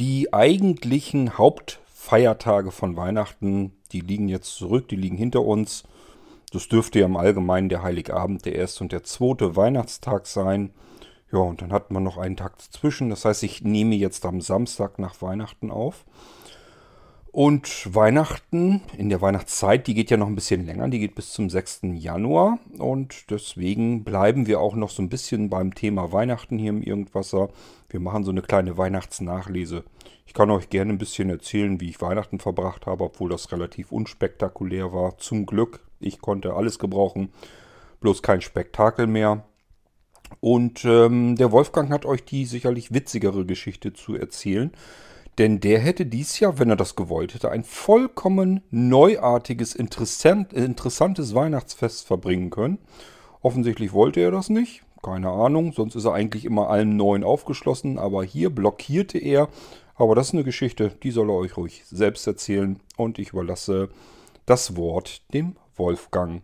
Die eigentlichen Hauptfeiertage von Weihnachten, die liegen jetzt zurück, die liegen hinter uns. Das dürfte ja im Allgemeinen der Heiligabend, der erste und der zweite Weihnachtstag sein. Ja, und dann hat man noch einen Tag dazwischen. Das heißt, ich nehme jetzt am Samstag nach Weihnachten auf. Und Weihnachten, in der Weihnachtszeit, die geht ja noch ein bisschen länger, die geht bis zum 6. Januar. Und deswegen bleiben wir auch noch so ein bisschen beim Thema Weihnachten hier im Irgendwasser. Wir machen so eine kleine Weihnachtsnachlese. Ich kann euch gerne ein bisschen erzählen, wie ich Weihnachten verbracht habe, obwohl das relativ unspektakulär war. Zum Glück, ich konnte alles gebrauchen, bloß kein Spektakel mehr. Und ähm, der Wolfgang hat euch die sicherlich witzigere Geschichte zu erzählen. Denn der hätte dies Jahr, wenn er das gewollt hätte, ein vollkommen neuartiges, interessant, interessantes Weihnachtsfest verbringen können. Offensichtlich wollte er das nicht. Keine Ahnung, sonst ist er eigentlich immer allem Neuen aufgeschlossen. Aber hier blockierte er. Aber das ist eine Geschichte, die soll er euch ruhig selbst erzählen. Und ich überlasse das Wort dem Wolfgang.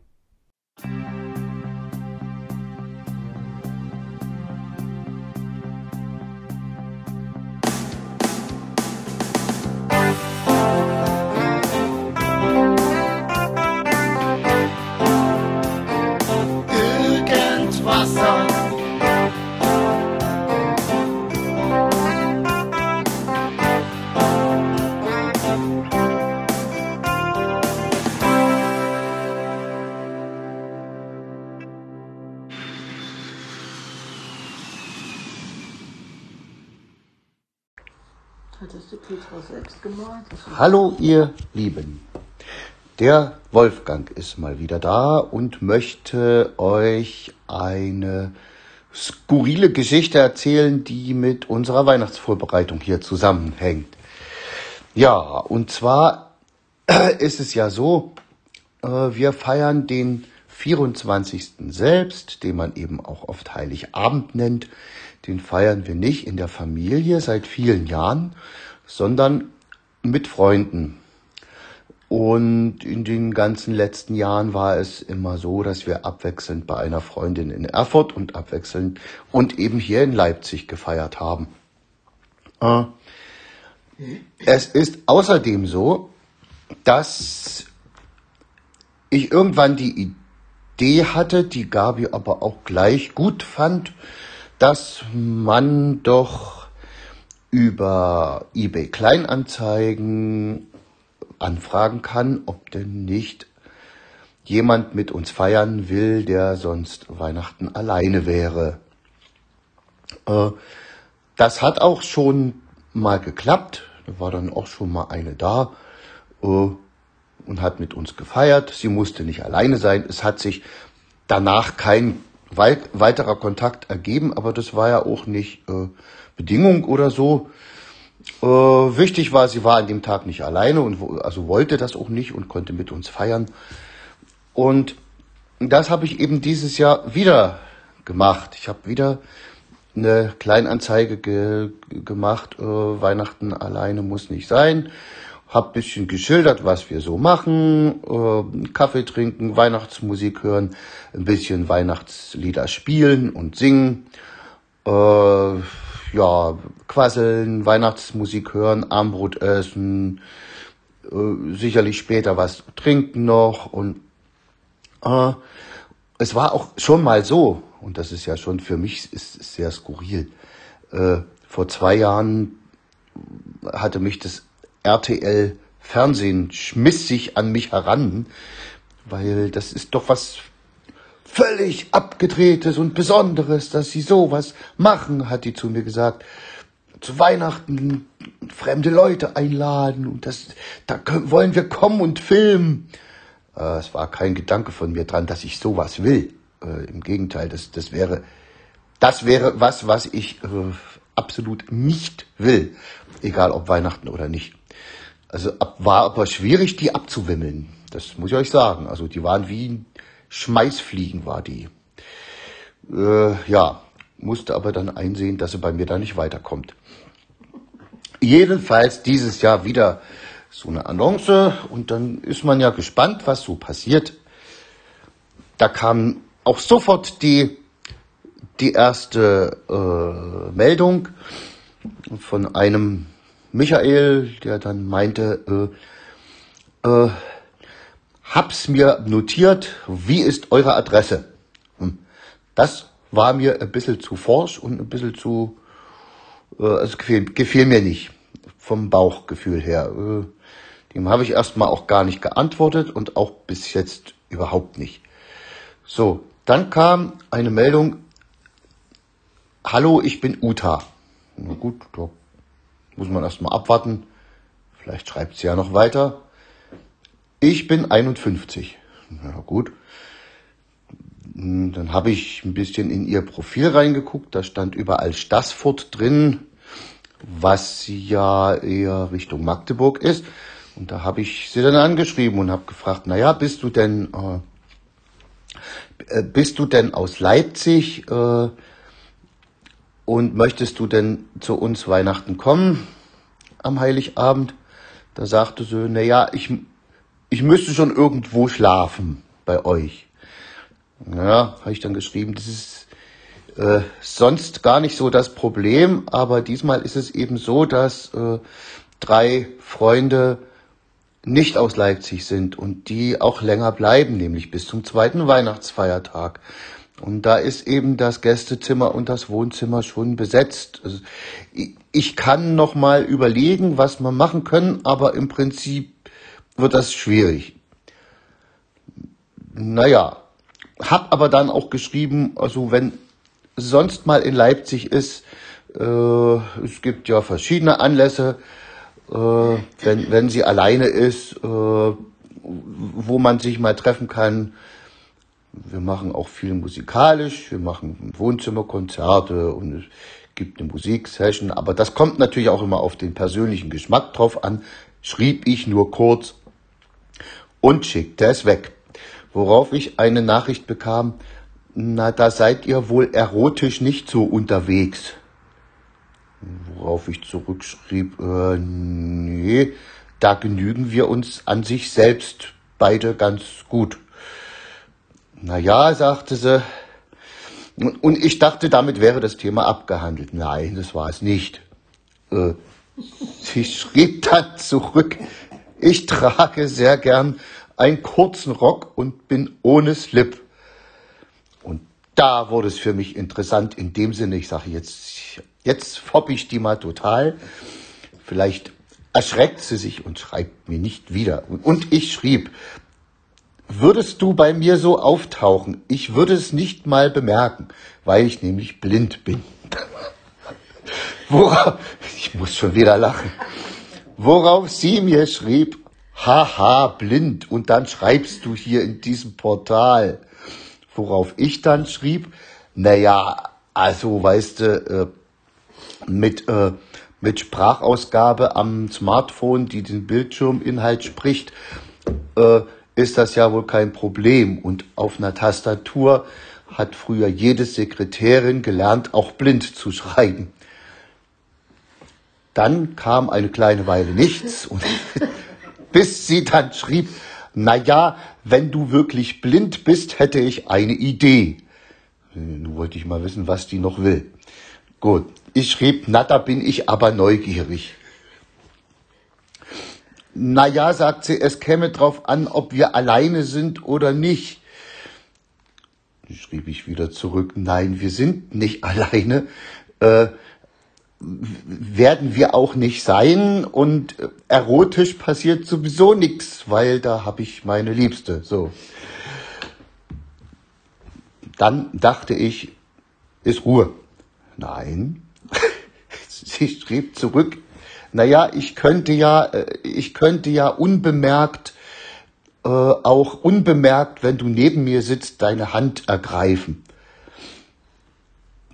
Hallo ihr Lieben. Der Wolfgang ist mal wieder da und möchte euch eine skurrile Geschichte erzählen, die mit unserer Weihnachtsvorbereitung hier zusammenhängt. Ja, und zwar ist es ja so, äh, wir feiern den 24. selbst, den man eben auch oft Heiligabend nennt. Den feiern wir nicht in der Familie seit vielen Jahren, sondern mit Freunden. Und in den ganzen letzten Jahren war es immer so, dass wir abwechselnd bei einer Freundin in Erfurt und abwechselnd und eben hier in Leipzig gefeiert haben. Äh, es ist außerdem so, dass ich irgendwann die Idee hatte, die Gabi aber auch gleich gut fand, dass man doch über eBay Kleinanzeigen anfragen kann, ob denn nicht jemand mit uns feiern will, der sonst Weihnachten alleine wäre. Äh, das hat auch schon mal geklappt. Da war dann auch schon mal eine da äh, und hat mit uns gefeiert. Sie musste nicht alleine sein. Es hat sich danach kein weiterer Kontakt ergeben, aber das war ja auch nicht äh, Bedingung oder so. Äh, wichtig war, sie war an dem Tag nicht alleine und also wollte das auch nicht und konnte mit uns feiern. Und das habe ich eben dieses Jahr wieder gemacht. Ich habe wieder eine Kleinanzeige ge gemacht. Äh, Weihnachten alleine muss nicht sein. Hab bisschen geschildert, was wir so machen. Äh, Kaffee trinken, Weihnachtsmusik hören, ein bisschen Weihnachtslieder spielen und singen. Äh, ja, quasseln, Weihnachtsmusik hören, Armbrot essen, äh, sicherlich später was trinken noch und äh, es war auch schon mal so, und das ist ja schon für mich ist, ist sehr skurril. Äh, vor zwei Jahren hatte mich das RTL Fernsehen schmiss sich an mich heran, weil das ist doch was völlig abgedrehtes und Besonderes, dass sie sowas machen, hat die zu mir gesagt. Zu Weihnachten fremde Leute einladen und das, da können, wollen wir kommen und filmen. Äh, es war kein Gedanke von mir dran, dass ich sowas will. Äh, Im Gegenteil, das, das wäre, das wäre was, was ich äh, absolut nicht will. Egal ob Weihnachten oder nicht. Also ab, war aber schwierig, die abzuwimmeln. Das muss ich euch sagen. Also die waren wie Schmeißfliegen war die. Äh, ja, musste aber dann einsehen, dass sie bei mir da nicht weiterkommt. Jedenfalls dieses Jahr wieder so eine Annonce und dann ist man ja gespannt, was so passiert. Da kam auch sofort die, die erste äh, Meldung von einem Michael, der dann meinte, äh, äh, hab's mir notiert, wie ist eure Adresse? Hm. Das war mir ein bisschen zu forsch und ein bisschen zu, äh, also gefiel, gefiel mir nicht vom Bauchgefühl her. Äh, dem habe ich erstmal auch gar nicht geantwortet und auch bis jetzt überhaupt nicht. So, dann kam eine Meldung, hallo, ich bin Uta. Na gut, da muss man erstmal abwarten. Vielleicht schreibt sie ja noch weiter. Ich bin 51. Na gut. Dann habe ich ein bisschen in ihr Profil reingeguckt. Da stand überall Stassfurt drin, was ja eher Richtung Magdeburg ist. Und da habe ich sie dann angeschrieben und habe gefragt, naja, bist du denn, äh, bist du denn aus Leipzig äh, und möchtest du denn zu uns Weihnachten kommen am Heiligabend? Da sagte sie, naja, ich, ich müsste schon irgendwo schlafen bei euch. Ja, habe ich dann geschrieben, das ist äh, sonst gar nicht so das Problem, aber diesmal ist es eben so, dass äh, drei Freunde nicht aus Leipzig sind und die auch länger bleiben, nämlich bis zum zweiten Weihnachtsfeiertag. Und da ist eben das Gästezimmer und das Wohnzimmer schon besetzt. Also ich kann noch mal überlegen, was wir machen können, aber im Prinzip wird das schwierig. Naja, hab aber dann auch geschrieben, also wenn sonst mal in Leipzig ist, äh, es gibt ja verschiedene Anlässe, äh, wenn, wenn sie alleine ist, äh, wo man sich mal treffen kann. Wir machen auch viel musikalisch, wir machen Wohnzimmerkonzerte und es gibt eine Musiksession, aber das kommt natürlich auch immer auf den persönlichen Geschmack drauf an. Schrieb ich nur kurz und schickte es weg. Worauf ich eine Nachricht bekam, na, da seid ihr wohl erotisch nicht so unterwegs. Worauf ich zurückschrieb, äh, nee, da genügen wir uns an sich selbst beide ganz gut. Na ja, sagte sie. Und ich dachte, damit wäre das Thema abgehandelt. Nein, das war es nicht. Äh, sie schrieb dann zurück, ich trage sehr gern einen kurzen Rock und bin ohne Slip da wurde es für mich interessant in dem Sinne, ich sage jetzt, jetzt fopp ich die mal total. Vielleicht erschreckt sie sich und schreibt mir nicht wieder. Und ich schrieb, würdest du bei mir so auftauchen? Ich würde es nicht mal bemerken, weil ich nämlich blind bin. Worauf, ich muss schon wieder lachen. Worauf sie mir schrieb, haha, blind. Und dann schreibst du hier in diesem Portal. Worauf ich dann schrieb, naja, also weißt du, äh, mit, äh, mit Sprachausgabe am Smartphone, die den Bildschirminhalt spricht, äh, ist das ja wohl kein Problem. Und auf einer Tastatur hat früher jede Sekretärin gelernt, auch blind zu schreiben. Dann kam eine kleine Weile nichts und bis sie dann schrieb, na ja, wenn du wirklich blind bist, hätte ich eine Idee. Nun wollte ich mal wissen, was die noch will. Gut, ich schrieb, na, da bin ich aber neugierig. Na ja, sagt sie, es käme drauf an, ob wir alleine sind oder nicht. Schrieb ich wieder zurück, nein, wir sind nicht alleine. Äh, werden wir auch nicht sein und äh, erotisch passiert sowieso nichts, weil da habe ich meine Liebste. So. Dann dachte ich, ist Ruhe. Nein. Sie schrieb zurück, naja, ich könnte ja, äh, ich könnte ja unbemerkt, äh, auch unbemerkt, wenn du neben mir sitzt, deine Hand ergreifen.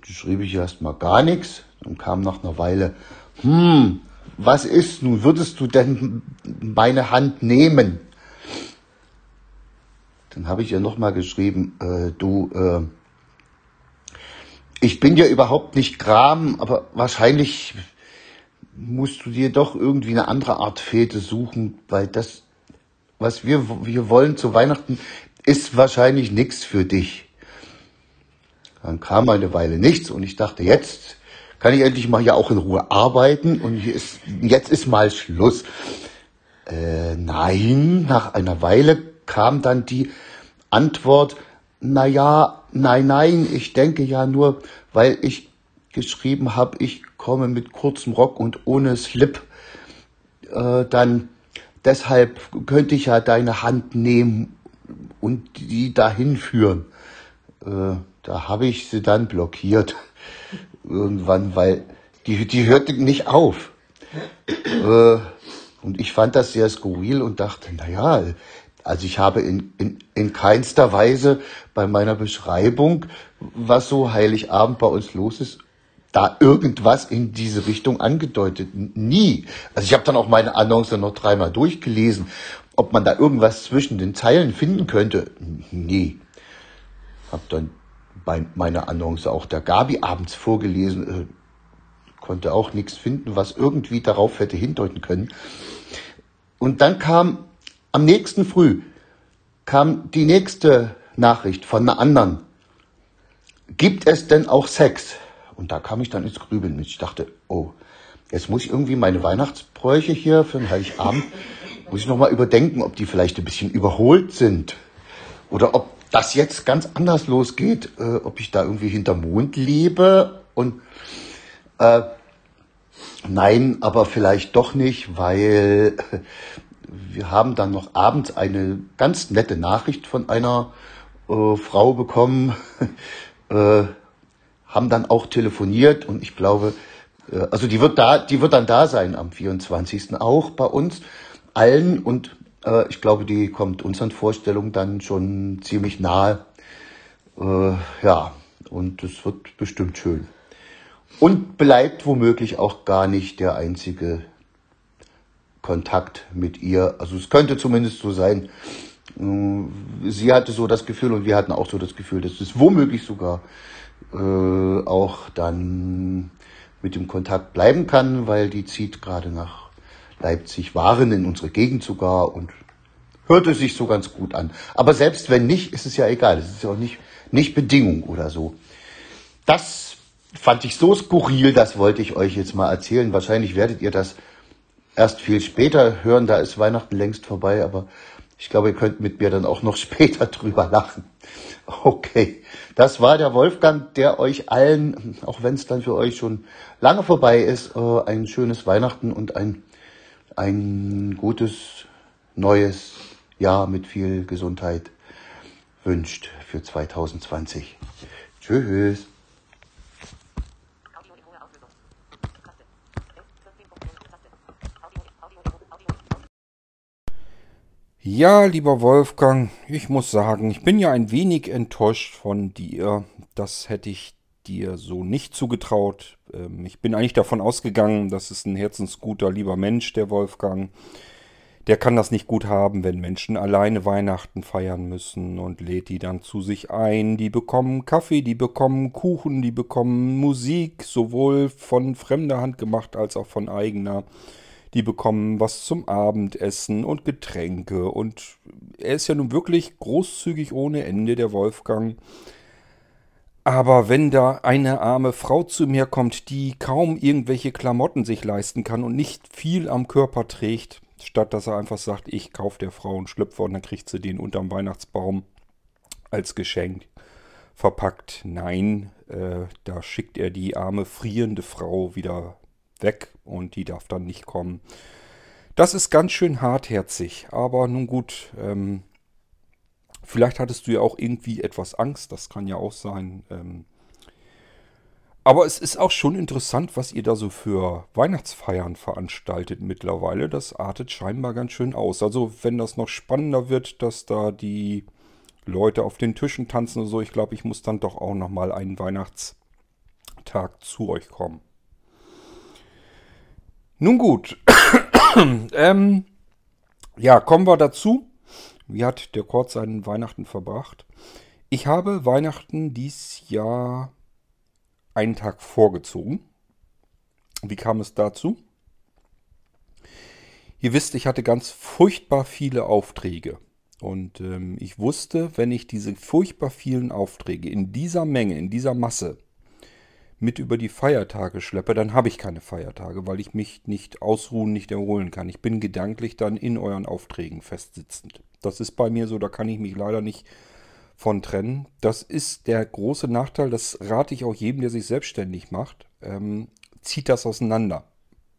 Schrieb ich erst mal gar nichts. Und kam nach einer Weile, hm, was ist nun, würdest du denn meine Hand nehmen? Dann habe ich ihr nochmal geschrieben, äh, du, äh, ich bin ja überhaupt nicht Gram, aber wahrscheinlich musst du dir doch irgendwie eine andere Art Fete suchen, weil das, was wir, wir wollen zu Weihnachten, ist wahrscheinlich nichts für dich. Dann kam eine Weile nichts und ich dachte, jetzt kann ich endlich mal hier auch in Ruhe arbeiten und hier ist, jetzt ist mal Schluss. Äh, nein, nach einer Weile kam dann die Antwort, na ja, nein, nein, ich denke ja nur, weil ich geschrieben habe, ich komme mit kurzem Rock und ohne Slip, äh, dann deshalb könnte ich ja deine Hand nehmen und die dahin führen. Äh, da habe ich sie dann blockiert irgendwann, weil die, die hörte nicht auf. Äh, und ich fand das sehr skurril und dachte, na ja, also ich habe in, in, in keinster Weise bei meiner Beschreibung, was so Heiligabend bei uns los ist, da irgendwas in diese Richtung angedeutet. Nie. Also ich habe dann auch meine Annonce noch dreimal durchgelesen, ob man da irgendwas zwischen den Zeilen finden könnte. Nie. Hab dann bei meiner Annonce auch der Gabi abends vorgelesen, äh, konnte auch nichts finden, was irgendwie darauf hätte hindeuten können. Und dann kam am nächsten Früh kam die nächste Nachricht von einer anderen. Gibt es denn auch Sex? Und da kam ich dann ins Grübeln mit. Ich dachte, oh, jetzt muss ich irgendwie meine Weihnachtsbräuche hier für den Heiligabend, muss ich nochmal überdenken, ob die vielleicht ein bisschen überholt sind. Oder ob das jetzt ganz anders losgeht, äh, ob ich da irgendwie hinter Mond lebe und äh, nein, aber vielleicht doch nicht, weil wir haben dann noch abends eine ganz nette Nachricht von einer äh, Frau bekommen, äh, haben dann auch telefoniert und ich glaube, äh, also die wird da, die wird dann da sein am 24. auch bei uns allen und äh, ich glaube, die kommt unseren Vorstellungen dann schon ziemlich nahe. Äh, ja, und es wird bestimmt schön. Und bleibt womöglich auch gar nicht der einzige Kontakt mit ihr. Also es könnte zumindest so sein. Äh, sie hatte so das Gefühl und wir hatten auch so das Gefühl, dass es womöglich sogar äh, auch dann mit dem Kontakt bleiben kann, weil die zieht gerade nach Leipzig, waren in unsere Gegend sogar und hörte sich so ganz gut an. Aber selbst wenn nicht, ist es ja egal. Es ist ja auch nicht, nicht Bedingung oder so. Das fand ich so skurril, das wollte ich euch jetzt mal erzählen. Wahrscheinlich werdet ihr das erst viel später hören, da ist Weihnachten längst vorbei, aber ich glaube, ihr könnt mit mir dann auch noch später drüber lachen. Okay, das war der Wolfgang, der euch allen, auch wenn es dann für euch schon lange vorbei ist, äh, ein schönes Weihnachten und ein, ein gutes neues Jahr mit viel Gesundheit wünscht für 2020. Tschüss. Ja, lieber Wolfgang, ich muss sagen, ich bin ja ein wenig enttäuscht von dir. Das hätte ich dir so nicht zugetraut. Ähm, ich bin eigentlich davon ausgegangen, das ist ein herzensguter, lieber Mensch, der Wolfgang. Der kann das nicht gut haben, wenn Menschen alleine Weihnachten feiern müssen und lädt die dann zu sich ein. Die bekommen Kaffee, die bekommen Kuchen, die bekommen Musik, sowohl von fremder Hand gemacht als auch von eigener. Die bekommen was zum Abendessen und Getränke. Und er ist ja nun wirklich großzügig ohne Ende, der Wolfgang. Aber wenn da eine arme Frau zu mir kommt, die kaum irgendwelche Klamotten sich leisten kann und nicht viel am Körper trägt, statt dass er einfach sagt, ich kaufe der Frau einen Schlüpfer und dann kriegt sie den unterm Weihnachtsbaum als Geschenk verpackt. Nein, äh, da schickt er die arme frierende Frau wieder weg und die darf dann nicht kommen. Das ist ganz schön hartherzig, aber nun gut, ähm, vielleicht hattest du ja auch irgendwie etwas Angst, das kann ja auch sein. Ähm, aber es ist auch schon interessant, was ihr da so für Weihnachtsfeiern veranstaltet mittlerweile. Das artet scheinbar ganz schön aus. Also wenn das noch spannender wird, dass da die Leute auf den Tischen tanzen und so, ich glaube, ich muss dann doch auch nochmal einen Weihnachtstag zu euch kommen. Nun gut. ähm, ja, kommen wir dazu. Wie hat der Kord seinen Weihnachten verbracht? Ich habe Weihnachten dies Jahr einen Tag vorgezogen. Wie kam es dazu? Ihr wisst, ich hatte ganz furchtbar viele Aufträge. Und ähm, ich wusste, wenn ich diese furchtbar vielen Aufträge in dieser Menge, in dieser Masse mit über die Feiertage schleppe, dann habe ich keine Feiertage, weil ich mich nicht ausruhen, nicht erholen kann. Ich bin gedanklich dann in euren Aufträgen festsitzend. Das ist bei mir so, da kann ich mich leider nicht von trennen. Das ist der große Nachteil, das rate ich auch jedem, der sich selbstständig macht. Ähm, zieht das auseinander.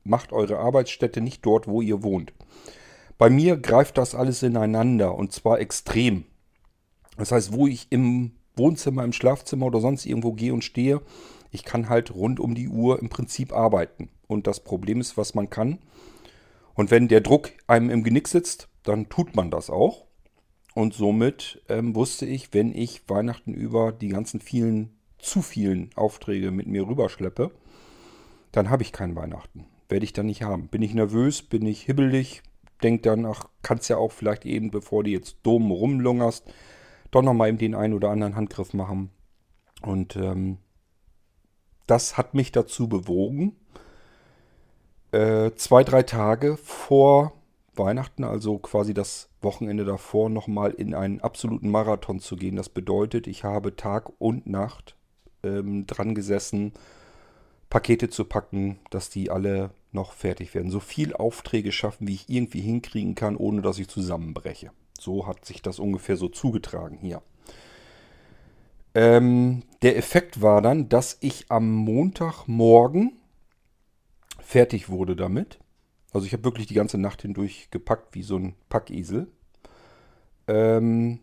Macht eure Arbeitsstätte nicht dort, wo ihr wohnt. Bei mir greift das alles ineinander und zwar extrem. Das heißt, wo ich im Wohnzimmer, im Schlafzimmer oder sonst irgendwo gehe und stehe, ich kann halt rund um die Uhr im Prinzip arbeiten. Und das Problem ist, was man kann. Und wenn der Druck einem im Genick sitzt, dann tut man das auch. Und somit ähm, wusste ich, wenn ich Weihnachten über die ganzen vielen, zu vielen Aufträge mit mir rüberschleppe, dann habe ich kein Weihnachten. Werde ich dann nicht haben. Bin ich nervös, bin ich hibbelig, denk dann, ach, kannst ja auch vielleicht eben, bevor du jetzt dumm rumlungerst, doch nochmal eben den einen oder anderen Handgriff machen. Und ähm, das hat mich dazu bewogen, äh, zwei, drei Tage vor Weihnachten, also quasi das Wochenende davor, nochmal in einen absoluten Marathon zu gehen. Das bedeutet, ich habe Tag und Nacht ähm, dran gesessen, Pakete zu packen, dass die alle noch fertig werden. So viel Aufträge schaffen, wie ich irgendwie hinkriegen kann, ohne dass ich zusammenbreche. So hat sich das ungefähr so zugetragen hier. Ähm, der Effekt war dann, dass ich am Montagmorgen fertig wurde damit. Also ich habe wirklich die ganze Nacht hindurch gepackt wie so ein Packesel. Ähm,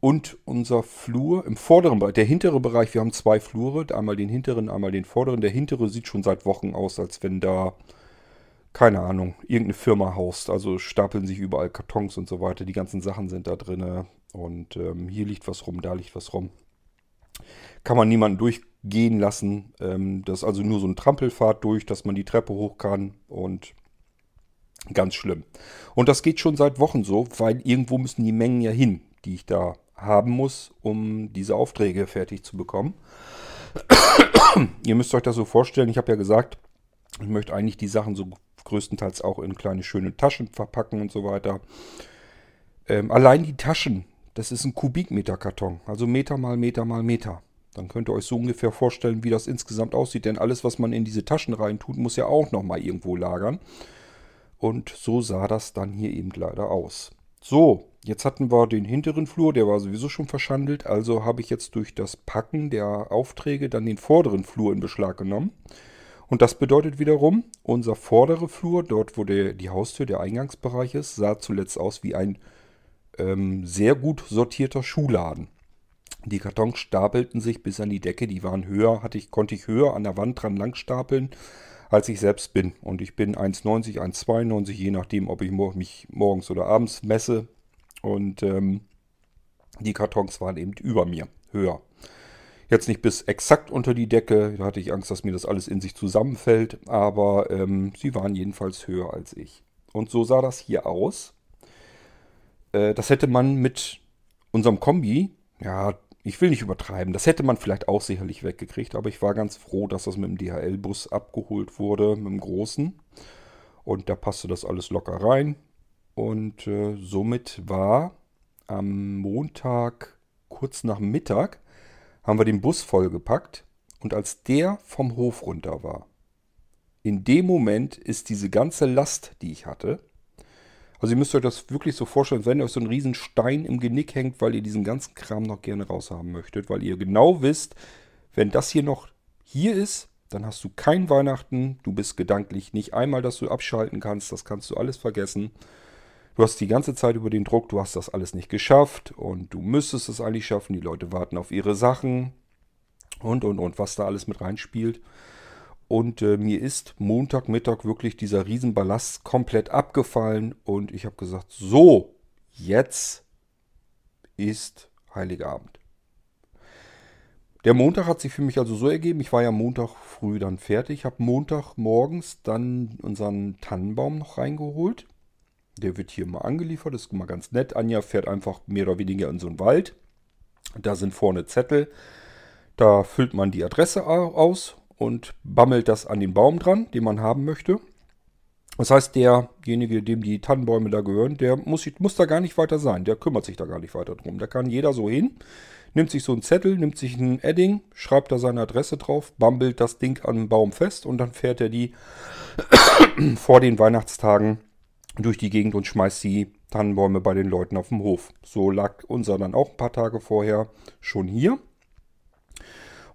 und unser Flur im vorderen Bereich, der hintere Bereich, wir haben zwei Flure, einmal den hinteren, einmal den vorderen. Der hintere sieht schon seit Wochen aus, als wenn da, keine Ahnung, irgendeine Firma haust. Also stapeln sich überall Kartons und so weiter. Die ganzen Sachen sind da drin. Und ähm, hier liegt was rum, da liegt was rum. Kann man niemanden durchgehen lassen. Ähm, das ist also nur so ein Trampelfahrt durch, dass man die Treppe hoch kann. Und ganz schlimm. Und das geht schon seit Wochen so, weil irgendwo müssen die Mengen ja hin, die ich da haben muss, um diese Aufträge fertig zu bekommen. Ihr müsst euch das so vorstellen, ich habe ja gesagt, ich möchte eigentlich die Sachen so größtenteils auch in kleine schöne Taschen verpacken und so weiter. Ähm, allein die Taschen, das ist ein Kubikmeter Karton, also Meter mal Meter mal Meter. Dann könnt ihr euch so ungefähr vorstellen, wie das insgesamt aussieht, denn alles, was man in diese Taschen rein tut, muss ja auch nochmal irgendwo lagern. Und so sah das dann hier eben leider aus. So, jetzt hatten wir den hinteren Flur, der war sowieso schon verschandelt. Also habe ich jetzt durch das Packen der Aufträge dann den vorderen Flur in Beschlag genommen. Und das bedeutet wiederum, unser vorderer Flur, dort wo der, die Haustür, der Eingangsbereich ist, sah zuletzt aus wie ein ähm, sehr gut sortierter Schuhladen. Die Kartons stapelten sich bis an die Decke, die waren höher, hatte ich, konnte ich höher an der Wand dran lang stapeln als ich selbst bin. Und ich bin 1,90, 1,92, je nachdem, ob ich mich morgens oder abends messe. Und ähm, die Kartons waren eben über mir, höher. Jetzt nicht bis exakt unter die Decke, da hatte ich Angst, dass mir das alles in sich zusammenfällt, aber ähm, sie waren jedenfalls höher als ich. Und so sah das hier aus. Äh, das hätte man mit unserem Kombi, ja, ich will nicht übertreiben. Das hätte man vielleicht auch sicherlich weggekriegt, aber ich war ganz froh, dass das mit dem DHL-Bus abgeholt wurde, mit dem großen. Und da passte das alles locker rein. Und äh, somit war am Montag kurz nach Mittag haben wir den Bus vollgepackt. Und als der vom Hof runter war, in dem Moment ist diese ganze Last, die ich hatte, also ihr müsst euch das wirklich so vorstellen, wenn euch so ein riesen Stein im Genick hängt, weil ihr diesen ganzen Kram noch gerne raushaben möchtet, weil ihr genau wisst, wenn das hier noch hier ist, dann hast du kein Weihnachten, du bist gedanklich nicht einmal, dass du abschalten kannst, das kannst du alles vergessen. Du hast die ganze Zeit über den Druck, du hast das alles nicht geschafft und du müsstest es eigentlich schaffen, die Leute warten auf ihre Sachen und und und, was da alles mit reinspielt. Und äh, mir ist Montagmittag wirklich dieser Riesenballast komplett abgefallen. Und ich habe gesagt, so, jetzt ist Heiligabend. Der Montag hat sich für mich also so ergeben, ich war ja Montag früh dann fertig, habe Montag morgens dann unseren Tannenbaum noch reingeholt. Der wird hier mal angeliefert, das ist mal ganz nett. Anja fährt einfach mehr oder weniger in so einen Wald. Da sind vorne Zettel. Da füllt man die Adresse aus und bammelt das an den Baum dran, den man haben möchte. Das heißt, derjenige, dem die Tannenbäume da gehören, der muss, muss da gar nicht weiter sein. Der kümmert sich da gar nicht weiter drum. Da kann jeder so hin, nimmt sich so einen Zettel, nimmt sich ein Edding, schreibt da seine Adresse drauf, bambelt das Ding an den Baum fest und dann fährt er die vor den Weihnachtstagen durch die Gegend und schmeißt die Tannenbäume bei den Leuten auf dem Hof. So lag unser dann auch ein paar Tage vorher schon hier.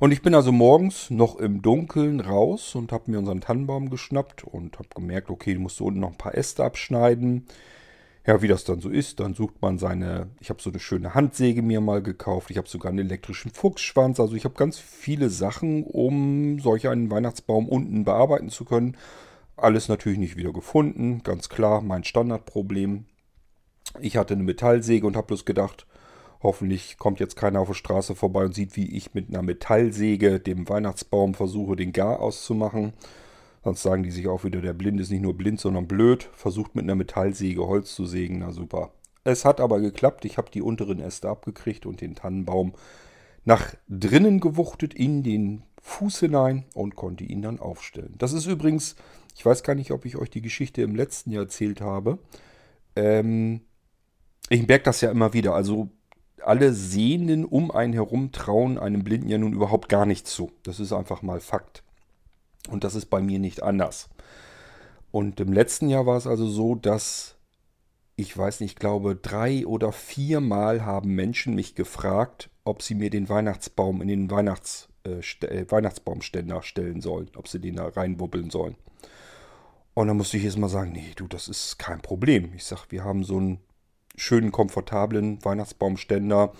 Und ich bin also morgens noch im Dunkeln raus und habe mir unseren Tannenbaum geschnappt und habe gemerkt, okay, du musst unten noch ein paar Äste abschneiden. Ja, wie das dann so ist, dann sucht man seine, ich habe so eine schöne Handsäge mir mal gekauft, ich habe sogar einen elektrischen Fuchsschwanz, also ich habe ganz viele Sachen, um solch einen Weihnachtsbaum unten bearbeiten zu können. Alles natürlich nicht wieder gefunden, ganz klar, mein Standardproblem. Ich hatte eine Metallsäge und habe bloß gedacht, Hoffentlich kommt jetzt keiner auf der Straße vorbei und sieht, wie ich mit einer Metallsäge dem Weihnachtsbaum versuche, den Gar auszumachen. Sonst sagen die sich auch wieder, der Blind ist nicht nur blind, sondern blöd. Versucht mit einer Metallsäge Holz zu sägen, na super. Es hat aber geklappt. Ich habe die unteren Äste abgekriegt und den Tannenbaum nach drinnen gewuchtet in den Fuß hinein und konnte ihn dann aufstellen. Das ist übrigens, ich weiß gar nicht, ob ich euch die Geschichte im letzten Jahr erzählt habe. Ähm, ich merke das ja immer wieder. Also alle Sehenden um einen herum trauen einem Blinden ja nun überhaupt gar nicht zu. Das ist einfach mal Fakt. Und das ist bei mir nicht anders. Und im letzten Jahr war es also so, dass ich weiß nicht, ich glaube, drei oder viermal haben Menschen mich gefragt, ob sie mir den Weihnachtsbaum in den Weihnachts, äh, äh, Weihnachtsbaumständer stellen sollen, ob sie den da reinwubbeln sollen. Und dann musste ich jetzt mal sagen, nee, du, das ist kein Problem. Ich sag, wir haben so ein schönen, komfortablen Weihnachtsbaumständer.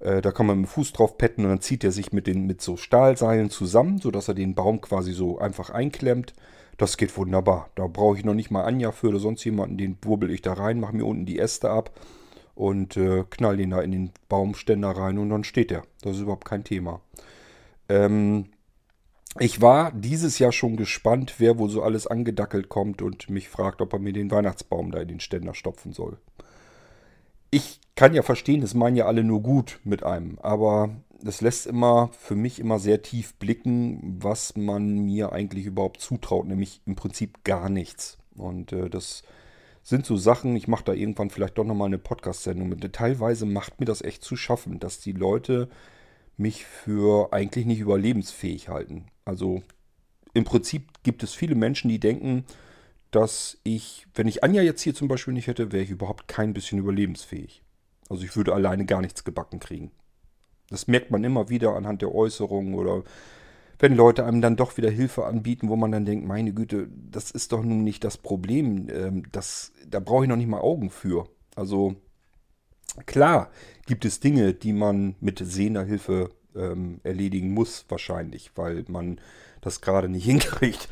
Äh, da kann man mit dem Fuß drauf petten und dann zieht er sich mit, den, mit so Stahlseilen zusammen, sodass er den Baum quasi so einfach einklemmt. Das geht wunderbar. Da brauche ich noch nicht mal Anja für oder sonst jemanden. Den wurbel ich da rein, mache mir unten die Äste ab und äh, knall den da in den Baumständer rein und dann steht er. Das ist überhaupt kein Thema. Ähm, ich war dieses Jahr schon gespannt, wer wohl so alles angedackelt kommt und mich fragt, ob er mir den Weihnachtsbaum da in den Ständer stopfen soll ich kann ja verstehen, das meinen ja alle nur gut mit einem, aber das lässt immer für mich immer sehr tief blicken, was man mir eigentlich überhaupt zutraut, nämlich im Prinzip gar nichts. Und äh, das sind so Sachen, ich mache da irgendwann vielleicht doch nochmal eine Podcast-Sendung mit. Teilweise macht mir das echt zu schaffen, dass die Leute mich für eigentlich nicht überlebensfähig halten. Also im Prinzip gibt es viele Menschen, die denken, dass ich, wenn ich Anja jetzt hier zum Beispiel nicht hätte, wäre ich überhaupt kein bisschen überlebensfähig. Also ich würde alleine gar nichts gebacken kriegen. Das merkt man immer wieder anhand der Äußerungen oder wenn Leute einem dann doch wieder Hilfe anbieten, wo man dann denkt, meine Güte, das ist doch nun nicht das Problem. Ähm, das, da brauche ich noch nicht mal Augen für. Also klar gibt es Dinge, die man mit sehender Hilfe ähm, erledigen muss, wahrscheinlich, weil man das gerade nicht hinkriegt.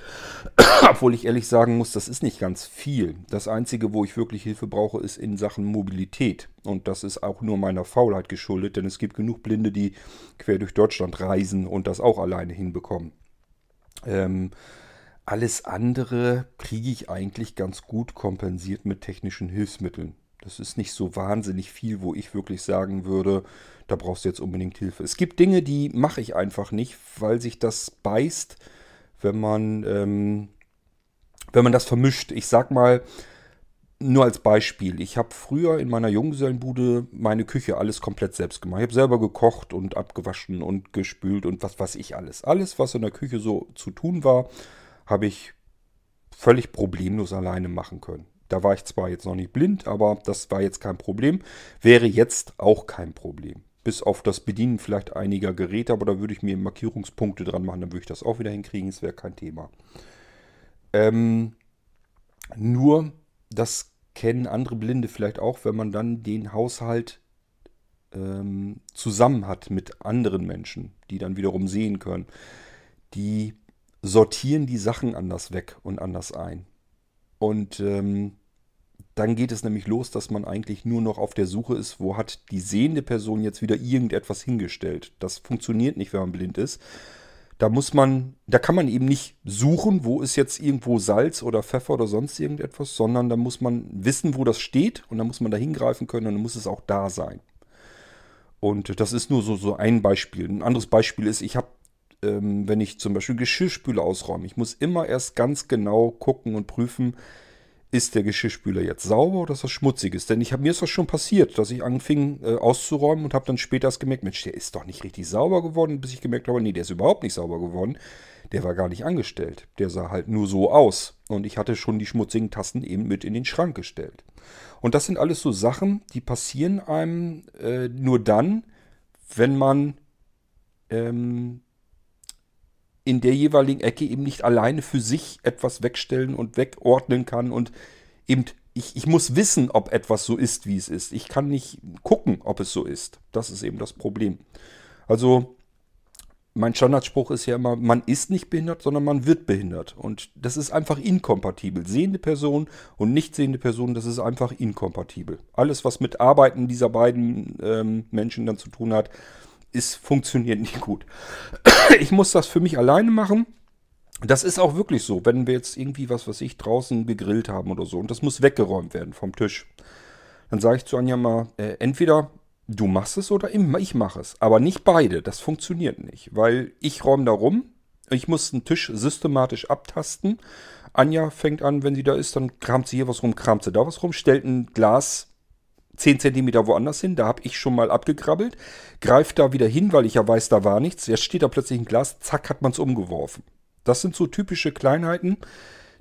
Obwohl ich ehrlich sagen muss, das ist nicht ganz viel. Das Einzige, wo ich wirklich Hilfe brauche, ist in Sachen Mobilität. Und das ist auch nur meiner Faulheit geschuldet, denn es gibt genug Blinde, die quer durch Deutschland reisen und das auch alleine hinbekommen. Ähm, alles andere kriege ich eigentlich ganz gut kompensiert mit technischen Hilfsmitteln. Das ist nicht so wahnsinnig viel, wo ich wirklich sagen würde, da brauchst du jetzt unbedingt Hilfe. Es gibt Dinge, die mache ich einfach nicht, weil sich das beißt, wenn man, ähm, wenn man das vermischt. Ich sag mal, nur als Beispiel, ich habe früher in meiner Junggesellenbude meine Küche alles komplett selbst gemacht. Ich habe selber gekocht und abgewaschen und gespült und was weiß ich alles. Alles, was in der Küche so zu tun war, habe ich völlig problemlos alleine machen können. Da war ich zwar jetzt noch nicht blind, aber das war jetzt kein Problem. Wäre jetzt auch kein Problem. Bis auf das Bedienen vielleicht einiger Geräte, aber da würde ich mir Markierungspunkte dran machen, dann würde ich das auch wieder hinkriegen, es wäre kein Thema. Ähm, nur, das kennen andere Blinde vielleicht auch, wenn man dann den Haushalt ähm, zusammen hat mit anderen Menschen, die dann wiederum sehen können. Die sortieren die Sachen anders weg und anders ein. Und ähm, dann geht es nämlich los, dass man eigentlich nur noch auf der Suche ist, wo hat die sehende Person jetzt wieder irgendetwas hingestellt. Das funktioniert nicht, wenn man blind ist. Da muss man, da kann man eben nicht suchen, wo ist jetzt irgendwo Salz oder Pfeffer oder sonst irgendetwas, sondern da muss man wissen, wo das steht und dann muss man da hingreifen können und dann muss es auch da sein. Und das ist nur so, so ein Beispiel. Ein anderes Beispiel ist, ich habe ähm, wenn ich zum Beispiel Geschirrspüler ausräume. Ich muss immer erst ganz genau gucken und prüfen, ist der Geschirrspüler jetzt sauber oder ist das schmutzig ist. Denn ich hab, mir ist das schon passiert, dass ich anfing äh, auszuräumen und habe dann später erst gemerkt, Mensch, der ist doch nicht richtig sauber geworden, bis ich gemerkt habe, nee, der ist überhaupt nicht sauber geworden. Der war gar nicht angestellt. Der sah halt nur so aus. Und ich hatte schon die schmutzigen Tassen eben mit in den Schrank gestellt. Und das sind alles so Sachen, die passieren einem äh, nur dann, wenn man ähm, in der jeweiligen Ecke eben nicht alleine für sich etwas wegstellen und wegordnen kann und eben ich, ich muss wissen, ob etwas so ist, wie es ist. Ich kann nicht gucken, ob es so ist. Das ist eben das Problem. Also mein Standardspruch ist ja immer, man ist nicht behindert, sondern man wird behindert. Und das ist einfach inkompatibel. Sehende Person und nicht sehende Person, das ist einfach inkompatibel. Alles, was mit Arbeiten dieser beiden ähm, Menschen dann zu tun hat, ist, funktioniert nicht gut. Ich muss das für mich alleine machen. Das ist auch wirklich so, wenn wir jetzt irgendwie was, was ich draußen gegrillt haben oder so und das muss weggeräumt werden vom Tisch. Dann sage ich zu Anja mal, äh, entweder du machst es oder ich mache es. Aber nicht beide, das funktioniert nicht, weil ich räume da rum, ich muss den Tisch systematisch abtasten. Anja fängt an, wenn sie da ist, dann kramt sie hier was rum, kramt sie da was rum, stellt ein Glas 10 cm woanders hin, da habe ich schon mal abgekrabbelt, greift da wieder hin, weil ich ja weiß, da war nichts. Jetzt steht da plötzlich ein Glas, zack, hat man es umgeworfen. Das sind so typische Kleinheiten,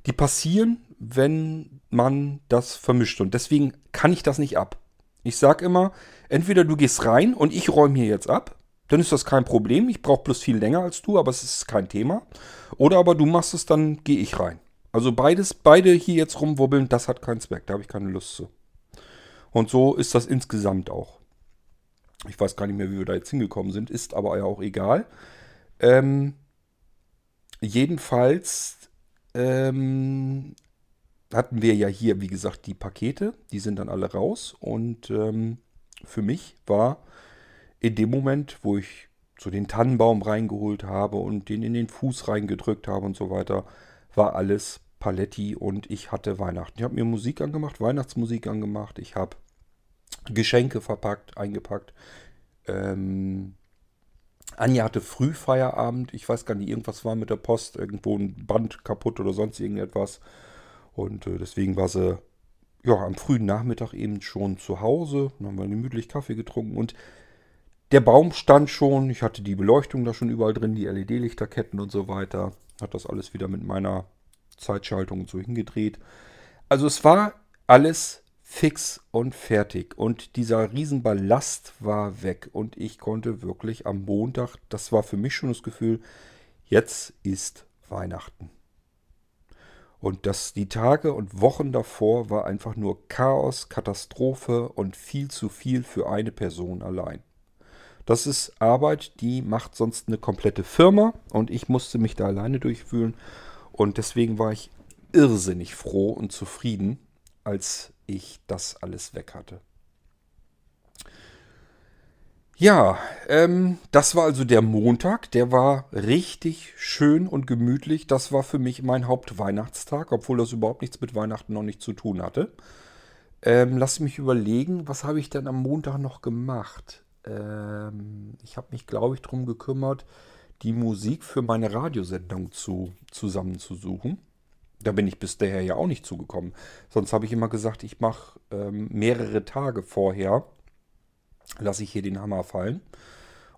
die passieren, wenn man das vermischt. Und deswegen kann ich das nicht ab. Ich sage immer, entweder du gehst rein und ich räume hier jetzt ab, dann ist das kein Problem. Ich brauche bloß viel länger als du, aber es ist kein Thema. Oder aber du machst es, dann gehe ich rein. Also beides, beide hier jetzt rumwubbeln, das hat keinen Zweck. Da habe ich keine Lust zu. Und so ist das insgesamt auch. Ich weiß gar nicht mehr, wie wir da jetzt hingekommen sind, ist aber ja auch egal. Ähm, jedenfalls ähm, hatten wir ja hier, wie gesagt, die Pakete. Die sind dann alle raus. Und ähm, für mich war in dem Moment, wo ich so den Tannenbaum reingeholt habe und den in den Fuß reingedrückt habe und so weiter, war alles Paletti und ich hatte Weihnachten. Ich habe mir Musik angemacht, Weihnachtsmusik angemacht. Ich habe Geschenke verpackt, eingepackt. Ähm, Anja hatte früh Feierabend. Ich weiß gar nicht, irgendwas war mit der Post, irgendwo ein Band kaputt oder sonst irgendetwas. Und äh, deswegen war sie ja am frühen Nachmittag eben schon zu Hause. Dann haben wir gemütlich Kaffee getrunken und der Baum stand schon. Ich hatte die Beleuchtung da schon überall drin, die LED-Lichterketten und so weiter. Hat das alles wieder mit meiner Zeitschaltung und so hingedreht. Also es war alles fix und fertig. Und dieser Riesenballast war weg. Und ich konnte wirklich am Montag, das war für mich schon das Gefühl, jetzt ist Weihnachten. Und das, die Tage und Wochen davor war einfach nur Chaos, Katastrophe und viel zu viel für eine Person allein. Das ist Arbeit, die macht sonst eine komplette Firma und ich musste mich da alleine durchfühlen. Und deswegen war ich irrsinnig froh und zufrieden, als ich das alles weg hatte. Ja, ähm, das war also der Montag. Der war richtig schön und gemütlich. Das war für mich mein Hauptweihnachtstag, obwohl das überhaupt nichts mit Weihnachten noch nicht zu tun hatte. Ähm, lass mich überlegen, was habe ich denn am Montag noch gemacht? Ähm, ich habe mich, glaube ich, darum gekümmert, die Musik für meine Radiosendung zu, zusammenzusuchen. Da bin ich bis daher ja auch nicht zugekommen. Sonst habe ich immer gesagt, ich mache ähm, mehrere Tage vorher, lasse ich hier den Hammer fallen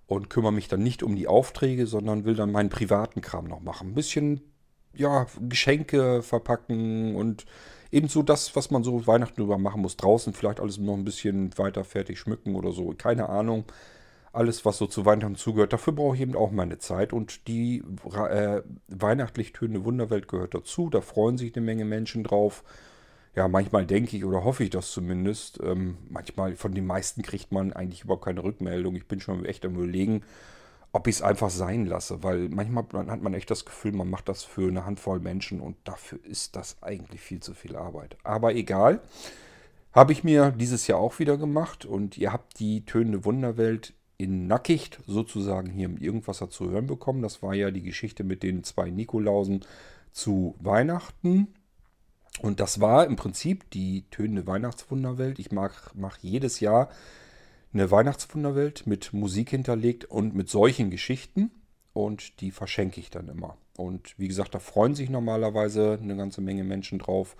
und kümmere mich dann nicht um die Aufträge, sondern will dann meinen privaten Kram noch machen. Ein bisschen, ja, Geschenke verpacken und ebenso das, was man so Weihnachten über machen muss. Draußen vielleicht alles noch ein bisschen weiter fertig schmücken oder so. Keine Ahnung alles, was so zu Weihnachten zugehört. Dafür brauche ich eben auch meine Zeit. Und die äh, weihnachtlich tönende Wunderwelt gehört dazu. Da freuen sich eine Menge Menschen drauf. Ja, manchmal denke ich oder hoffe ich das zumindest. Ähm, manchmal, von den meisten kriegt man eigentlich überhaupt keine Rückmeldung. Ich bin schon echt am Überlegen, ob ich es einfach sein lasse. Weil manchmal hat man echt das Gefühl, man macht das für eine Handvoll Menschen und dafür ist das eigentlich viel zu viel Arbeit. Aber egal. Habe ich mir dieses Jahr auch wieder gemacht und ihr habt die tönende Wunderwelt in Nackicht sozusagen hier im Irgendwasser zu hören bekommen. Das war ja die Geschichte mit den zwei Nikolausen zu Weihnachten. Und das war im Prinzip die tönende Weihnachtswunderwelt. Ich mache jedes Jahr eine Weihnachtswunderwelt mit Musik hinterlegt und mit solchen Geschichten. und die verschenke ich dann immer. Und wie gesagt, da freuen sich normalerweise eine ganze Menge Menschen drauf.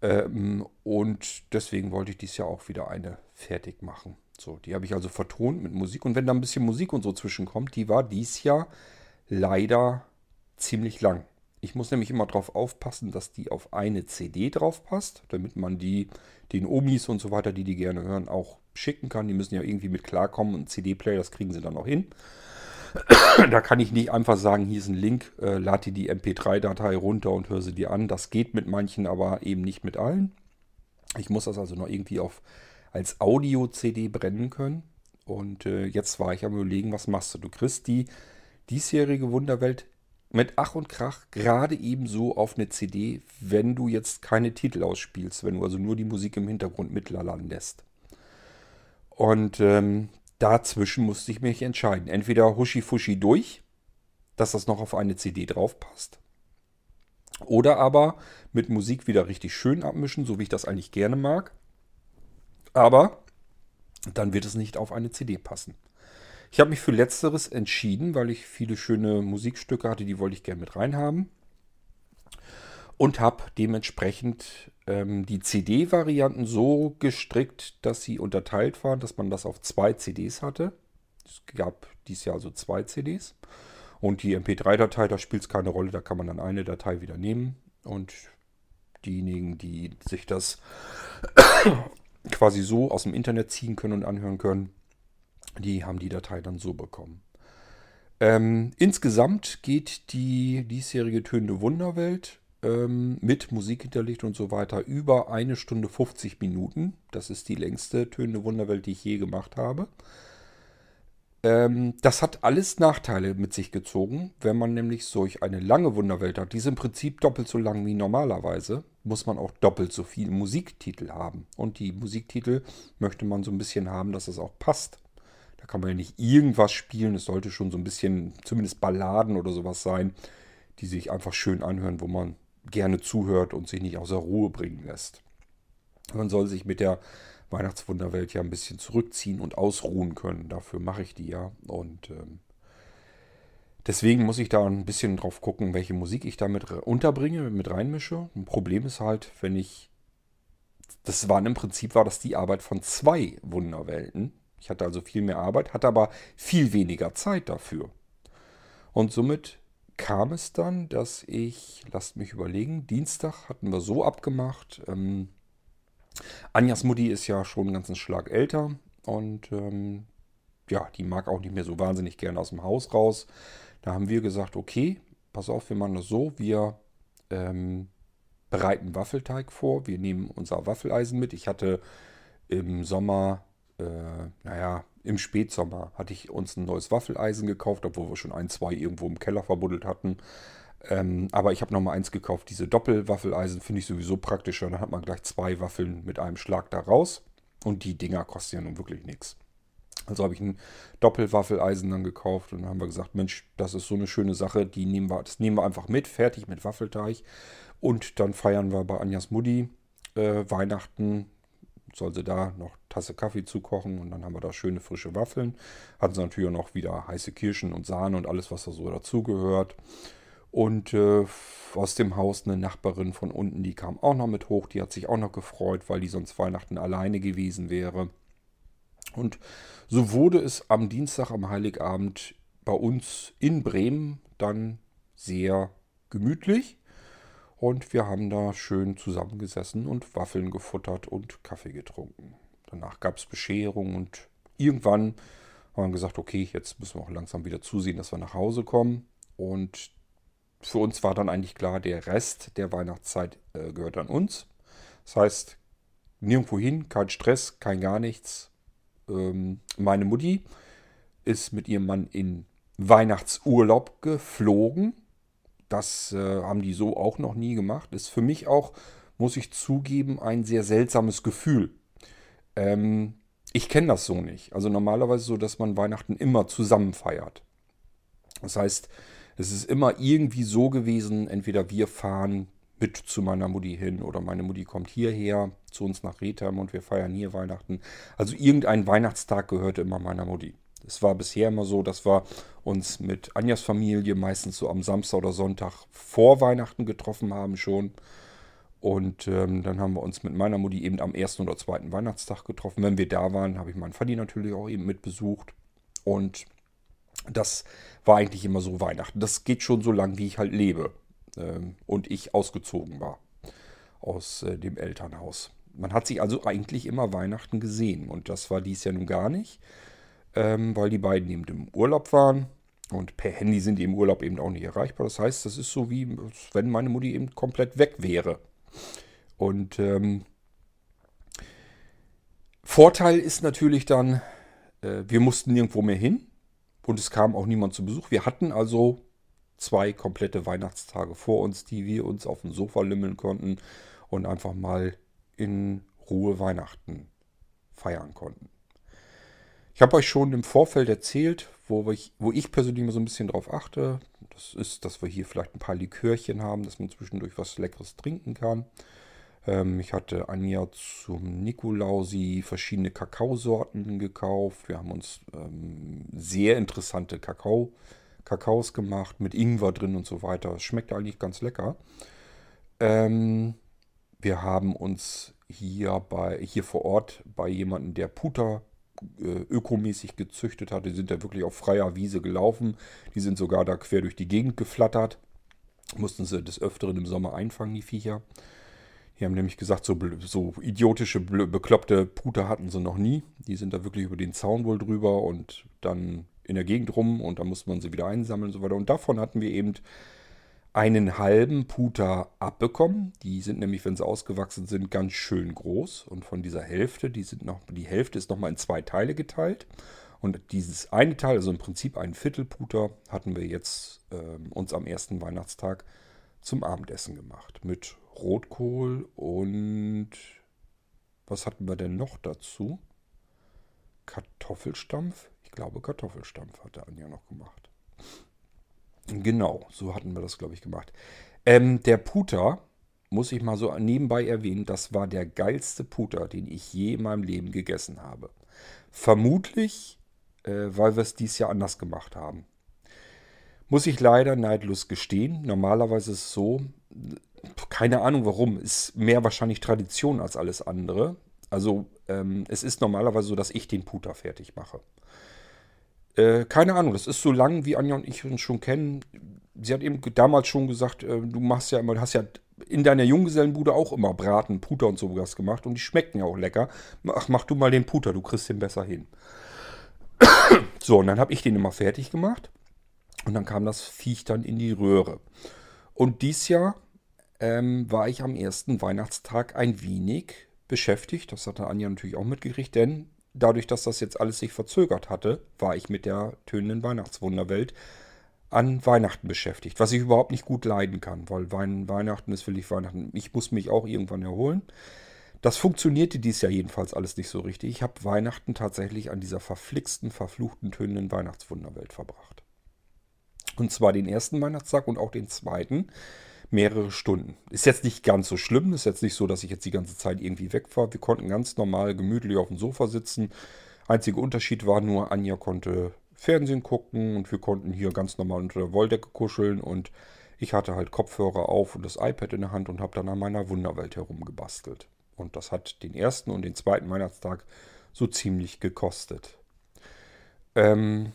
Ähm, und deswegen wollte ich dies Jahr auch wieder eine fertig machen. So, die habe ich also vertont mit Musik. Und wenn da ein bisschen Musik und so zwischenkommt, die war dies Jahr leider ziemlich lang. Ich muss nämlich immer darauf aufpassen, dass die auf eine CD drauf passt, damit man die den Omis und so weiter, die die gerne hören, auch schicken kann. Die müssen ja irgendwie mit klarkommen und CD-Player, das kriegen sie dann auch hin. da kann ich nicht einfach sagen, hier ist ein Link, äh, lad dir die MP3-Datei runter und hör sie dir an. Das geht mit manchen, aber eben nicht mit allen. Ich muss das also noch irgendwie auf, als Audio-CD brennen können. Und äh, jetzt war ich am überlegen, was machst du? Du kriegst die diesjährige Wunderwelt mit Ach und Krach gerade ebenso auf eine CD, wenn du jetzt keine Titel ausspielst, wenn du also nur die Musik im Hintergrund mitlallern lässt. Und ähm, dazwischen musste ich mich entscheiden. Entweder Huschi Fuschi durch, dass das noch auf eine CD drauf passt. Oder aber mit Musik wieder richtig schön abmischen, so wie ich das eigentlich gerne mag. Aber dann wird es nicht auf eine CD passen. Ich habe mich für letzteres entschieden, weil ich viele schöne Musikstücke hatte, die wollte ich gerne mit reinhaben. Und habe dementsprechend ähm, die CD-Varianten so gestrickt, dass sie unterteilt waren, dass man das auf zwei CDs hatte. Es gab dieses Jahr also zwei CDs. Und die MP3-Datei, da spielt es keine Rolle, da kann man dann eine Datei wieder nehmen. Und diejenigen, die sich das quasi so aus dem Internet ziehen können und anhören können, die haben die Datei dann so bekommen. Ähm, insgesamt geht die diesjährige Tönende Wunderwelt ähm, mit Musik hinterlegt und so weiter über eine Stunde 50 Minuten. Das ist die längste Tönende Wunderwelt, die ich je gemacht habe. Ähm, das hat alles Nachteile mit sich gezogen, wenn man nämlich solch eine lange Wunderwelt hat. Die ist im Prinzip doppelt so lang wie normalerweise. Muss man auch doppelt so viel Musiktitel haben. Und die Musiktitel möchte man so ein bisschen haben, dass es auch passt da kann man ja nicht irgendwas spielen. Es sollte schon so ein bisschen, zumindest Balladen oder sowas sein, die sich einfach schön anhören, wo man gerne zuhört und sich nicht außer Ruhe bringen lässt. Man soll sich mit der Weihnachtswunderwelt ja ein bisschen zurückziehen und ausruhen können. Dafür mache ich die ja. Und ähm, deswegen muss ich da ein bisschen drauf gucken, welche Musik ich damit unterbringe, mit reinmische. Ein Problem ist halt, wenn ich. Das waren im Prinzip war das die Arbeit von zwei Wunderwelten. Ich hatte also viel mehr Arbeit, hatte aber viel weniger Zeit dafür. Und somit kam es dann, dass ich, lasst mich überlegen, Dienstag hatten wir so abgemacht. Ähm, Anjas Mutti ist ja schon einen ganzen Schlag älter und ähm, ja, die mag auch nicht mehr so wahnsinnig gerne aus dem Haus raus. Da haben wir gesagt, okay, pass auf, wir machen das so, wir ähm, bereiten Waffelteig vor, wir nehmen unser Waffeleisen mit. Ich hatte im Sommer äh, naja, im Spätsommer hatte ich uns ein neues Waffeleisen gekauft, obwohl wir schon ein, zwei irgendwo im Keller verbuddelt hatten. Ähm, aber ich habe nochmal eins gekauft. Diese Doppelwaffeleisen finde ich sowieso praktischer. Dann hat man gleich zwei Waffeln mit einem Schlag da raus. Und die Dinger kosten ja nun wirklich nichts. Also habe ich ein Doppelwaffeleisen dann gekauft und dann haben wir gesagt, Mensch, das ist so eine schöne Sache, die nehmen wir, das nehmen wir einfach mit, fertig mit Waffelteig. Und dann feiern wir bei Anjas Mutti äh, Weihnachten soll sie da noch Tasse Kaffee zukochen und dann haben wir da schöne frische Waffeln. Hatten sie natürlich auch noch wieder heiße Kirschen und Sahne und alles, was da so dazugehört. Und äh, aus dem Haus eine Nachbarin von unten, die kam auch noch mit hoch. Die hat sich auch noch gefreut, weil die sonst Weihnachten alleine gewesen wäre. Und so wurde es am Dienstag, am Heiligabend bei uns in Bremen dann sehr gemütlich. Und wir haben da schön zusammengesessen und Waffeln gefuttert und Kaffee getrunken. Danach gab es Bescherung und irgendwann haben wir gesagt, okay, jetzt müssen wir auch langsam wieder zusehen, dass wir nach Hause kommen. Und für uns war dann eigentlich klar, der Rest der Weihnachtszeit äh, gehört an uns. Das heißt, nirgendwo hin, kein Stress, kein gar nichts. Ähm, meine Mutti ist mit ihrem Mann in Weihnachtsurlaub geflogen das äh, haben die so auch noch nie gemacht. Ist für mich auch, muss ich zugeben, ein sehr seltsames Gefühl. Ähm, ich kenne das so nicht. Also normalerweise so, dass man Weihnachten immer zusammen feiert. Das heißt, es ist immer irgendwie so gewesen, entweder wir fahren mit zu meiner Mutti hin oder meine Mutti kommt hierher zu uns nach Retham und wir feiern hier Weihnachten. Also irgendein Weihnachtstag gehörte immer meiner Mutti. Es war bisher immer so, dass wir uns mit Anjas Familie meistens so am Samstag oder Sonntag vor Weihnachten getroffen haben schon. Und ähm, dann haben wir uns mit meiner Mutti eben am ersten oder zweiten Weihnachtstag getroffen. Wenn wir da waren, habe ich meinen Fanny natürlich auch eben mit besucht. Und das war eigentlich immer so Weihnachten. Das geht schon so lang, wie ich halt lebe. Ähm, und ich ausgezogen war aus äh, dem Elternhaus. Man hat sich also eigentlich immer Weihnachten gesehen. Und das war dies Jahr nun gar nicht, ähm, weil die beiden eben im Urlaub waren. Und per Handy sind die im Urlaub eben auch nicht erreichbar. Das heißt, das ist so wie, wenn meine Mutti eben komplett weg wäre. Und ähm, Vorteil ist natürlich dann, äh, wir mussten nirgendwo mehr hin und es kam auch niemand zu Besuch. Wir hatten also zwei komplette Weihnachtstage vor uns, die wir uns auf dem Sofa lümmeln konnten und einfach mal in Ruhe Weihnachten feiern konnten. Ich habe euch schon im Vorfeld erzählt, wo ich, wo ich persönlich mal so ein bisschen drauf achte. Das ist, dass wir hier vielleicht ein paar Likörchen haben, dass man zwischendurch was Leckeres trinken kann. Ähm, ich hatte Anja zum Nikolausi verschiedene Kakaosorten gekauft. Wir haben uns ähm, sehr interessante Kakao, Kakaos gemacht mit Ingwer drin und so weiter. Es schmeckt eigentlich ganz lecker. Ähm, wir haben uns hier bei hier vor Ort bei jemandem, der Puter äh, ökomäßig gezüchtet hat. Die sind ja wirklich auf freier Wiese gelaufen. Die sind sogar da quer durch die Gegend geflattert. Mussten sie des Öfteren im Sommer einfangen, die Viecher. Die haben nämlich gesagt, so, so idiotische, bekloppte Puter hatten sie noch nie. Die sind da wirklich über den Zaun wohl drüber und dann in der Gegend rum und dann musste man sie wieder einsammeln und so weiter. Und davon hatten wir eben einen halben Puter abbekommen. Die sind nämlich, wenn sie ausgewachsen sind, ganz schön groß. Und von dieser Hälfte, die, sind noch, die Hälfte ist nochmal in zwei Teile geteilt. Und dieses eine Teil, also im Prinzip ein Viertelputer, hatten wir jetzt äh, uns am ersten Weihnachtstag zum Abendessen gemacht. Mit Rotkohl und was hatten wir denn noch dazu? Kartoffelstampf? Ich glaube, Kartoffelstampf hat der Anja noch gemacht. Genau, so hatten wir das, glaube ich, gemacht. Ähm, der Puter, muss ich mal so nebenbei erwähnen, das war der geilste Puter, den ich je in meinem Leben gegessen habe. Vermutlich, äh, weil wir es dieses Jahr anders gemacht haben. Muss ich leider neidlos gestehen. Normalerweise ist es so, keine Ahnung warum, ist mehr wahrscheinlich Tradition als alles andere. Also ähm, es ist normalerweise so, dass ich den Puter fertig mache. Äh, keine Ahnung, das ist so lang, wie Anja und ich uns schon kennen. Sie hat eben damals schon gesagt, äh, du machst ja immer, hast ja in deiner Junggesellenbude auch immer Braten, Puter und sowas gemacht und die schmecken ja auch lecker. Ach, mach du mal den Puter, du kriegst den besser hin. so, und dann habe ich den immer fertig gemacht und dann kam das Viech dann in die Röhre. Und dies Jahr ähm, war ich am ersten Weihnachtstag ein wenig beschäftigt. Das hatte Anja natürlich auch mitgekriegt, denn dadurch, dass das jetzt alles sich verzögert hatte, war ich mit der tönenden Weihnachtswunderwelt an Weihnachten beschäftigt, was ich überhaupt nicht gut leiden kann, weil Weihnachten ist wirklich Weihnachten. Ich muss mich auch irgendwann erholen. Das funktionierte dies Jahr jedenfalls alles nicht so richtig. Ich habe Weihnachten tatsächlich an dieser verflixten, verfluchten, tönenden Weihnachtswunderwelt verbracht. Und zwar den ersten Weihnachtstag und auch den zweiten mehrere Stunden. Ist jetzt nicht ganz so schlimm, ist jetzt nicht so, dass ich jetzt die ganze Zeit irgendwie weg war. Wir konnten ganz normal gemütlich auf dem Sofa sitzen. Einziger Unterschied war nur, Anja konnte Fernsehen gucken und wir konnten hier ganz normal unter der Wolldecke kuscheln und ich hatte halt Kopfhörer auf und das iPad in der Hand und habe dann an meiner Wunderwelt herumgebastelt. Und das hat den ersten und den zweiten Weihnachtstag so ziemlich gekostet. Ähm,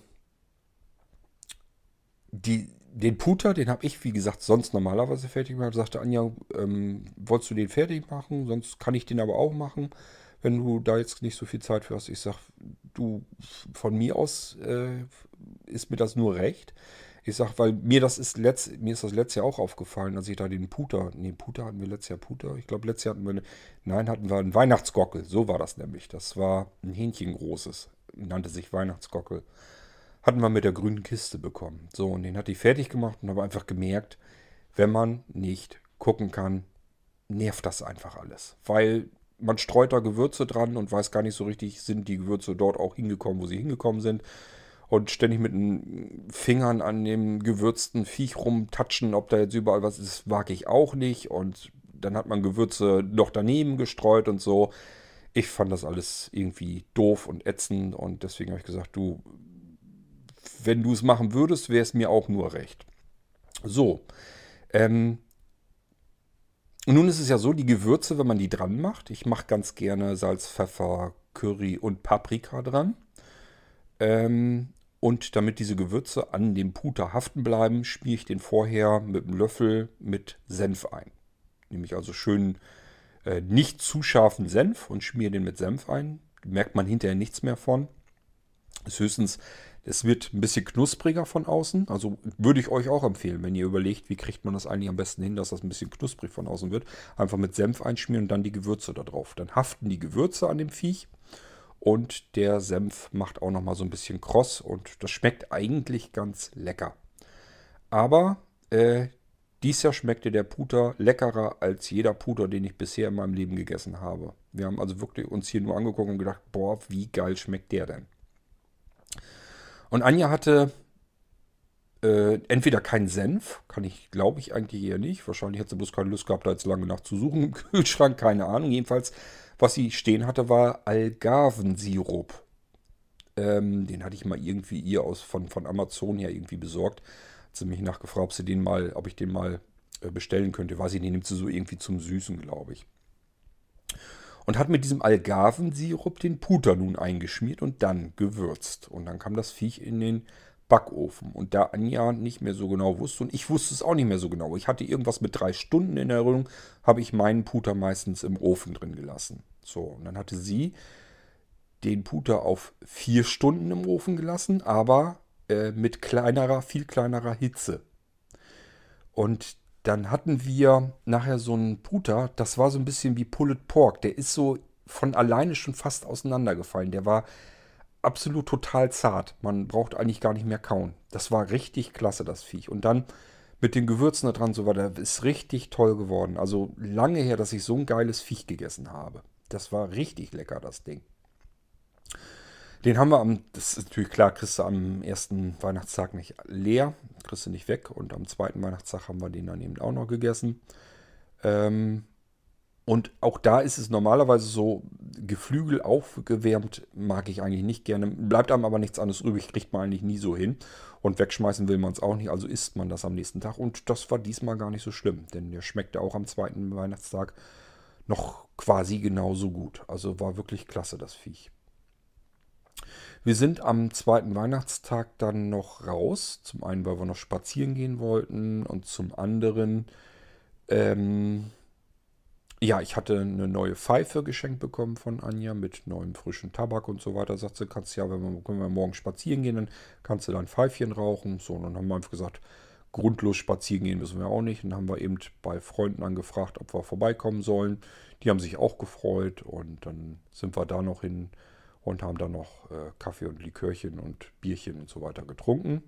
die, den Puter, den habe ich, wie gesagt, sonst normalerweise fertig gemacht. Sagte Anja, ähm, wolltest du den fertig machen? Sonst kann ich den aber auch machen, wenn du da jetzt nicht so viel Zeit für hast. Ich sage, du, von mir aus äh, ist mir das nur recht. Ich sage, weil mir das ist letzt, mir ist das letztes Jahr auch aufgefallen, als ich da den Puter, nee, Puter hatten wir letztes Jahr Puter. Ich glaube, letztes Jahr hatten wir, eine, nein, hatten wir einen Weihnachtsgockel. So war das nämlich. Das war ein Hähnchen großes, nannte sich Weihnachtsgockel hatten wir mit der grünen Kiste bekommen. So, und den hatte ich fertig gemacht und habe einfach gemerkt, wenn man nicht gucken kann, nervt das einfach alles. Weil man streut da Gewürze dran und weiß gar nicht so richtig, sind die Gewürze dort auch hingekommen, wo sie hingekommen sind. Und ständig mit den Fingern an dem gewürzten Viech rumtatschen, ob da jetzt überall was ist, wage ich auch nicht. Und dann hat man Gewürze noch daneben gestreut und so. Ich fand das alles irgendwie doof und ätzend und deswegen habe ich gesagt, du, wenn du es machen würdest, wäre es mir auch nur recht. So. Ähm, nun ist es ja so, die Gewürze, wenn man die dran macht, ich mache ganz gerne Salz, Pfeffer, Curry und Paprika dran. Ähm, und damit diese Gewürze an dem Puter haften bleiben, schmiere ich den vorher mit einem Löffel mit Senf ein. Nehme ich also schön äh, nicht zu scharfen Senf und schmiere den mit Senf ein. Merkt man hinterher nichts mehr von. Ist höchstens es wird ein bisschen knuspriger von außen. Also würde ich euch auch empfehlen, wenn ihr überlegt, wie kriegt man das eigentlich am besten hin, dass das ein bisschen knusprig von außen wird. Einfach mit Senf einschmieren und dann die Gewürze da drauf. Dann haften die Gewürze an dem Viech. Und der Senf macht auch nochmal so ein bisschen kross. Und das schmeckt eigentlich ganz lecker. Aber äh, dies Jahr schmeckte der Puter leckerer als jeder Puter, den ich bisher in meinem Leben gegessen habe. Wir haben also wirklich uns hier nur angeguckt und gedacht, boah, wie geil schmeckt der denn? Und Anja hatte äh, entweder keinen Senf, kann ich, glaube ich, eigentlich eher nicht. Wahrscheinlich hat sie bloß keine Lust gehabt, da jetzt lange nachzusuchen im Kühlschrank, keine Ahnung. Jedenfalls, was sie stehen hatte, war Algarvensirup. Ähm, den hatte ich mal irgendwie ihr aus von, von Amazon her irgendwie besorgt. Hat sie mich nachgefragt, ob sie den mal, ob ich den mal äh, bestellen könnte. Weiß ich nicht, nimmt sie so irgendwie zum Süßen, glaube ich und hat mit diesem Algarvensirup den Puter nun eingeschmiert und dann gewürzt. Und dann kam das Viech in den Backofen. Und da Anja nicht mehr so genau wusste, und ich wusste es auch nicht mehr so genau, ich hatte irgendwas mit drei Stunden in Erinnerung, habe ich meinen Puter meistens im Ofen drin gelassen. So, und dann hatte sie den Puter auf vier Stunden im Ofen gelassen, aber äh, mit kleinerer, viel kleinerer Hitze. Und dann hatten wir nachher so einen Puter, das war so ein bisschen wie Pulled Pork. Der ist so von alleine schon fast auseinandergefallen. Der war absolut total zart. Man braucht eigentlich gar nicht mehr kauen. Das war richtig klasse, das Viech. Und dann mit den Gewürzen da dran, so war der ist richtig toll geworden. Also lange her, dass ich so ein geiles Viech gegessen habe. Das war richtig lecker, das Ding. Den haben wir am, das ist natürlich klar, kriegst du am ersten Weihnachtstag nicht leer, kriegst du nicht weg. Und am zweiten Weihnachtstag haben wir den dann eben auch noch gegessen. Ähm, und auch da ist es normalerweise so, Geflügel aufgewärmt mag ich eigentlich nicht gerne. Bleibt einem aber nichts anderes übrig, kriegt man eigentlich nie so hin. Und wegschmeißen will man es auch nicht, also isst man das am nächsten Tag. Und das war diesmal gar nicht so schlimm, denn der schmeckte auch am zweiten Weihnachtstag noch quasi genauso gut. Also war wirklich klasse, das Viech. Wir sind am zweiten Weihnachtstag dann noch raus. Zum einen, weil wir noch spazieren gehen wollten und zum anderen, ähm, ja, ich hatte eine neue Pfeife geschenkt bekommen von Anja mit neuem frischen Tabak und so weiter. Sagt sie, kannst ja, wenn wir, können wir morgen spazieren gehen, dann kannst du dein Pfeifchen rauchen. So, und dann haben wir einfach gesagt, grundlos spazieren gehen müssen wir auch nicht. Und dann haben wir eben bei Freunden angefragt, ob wir vorbeikommen sollen. Die haben sich auch gefreut und dann sind wir da noch hin und haben dann noch äh, Kaffee und Likörchen und Bierchen und so weiter getrunken.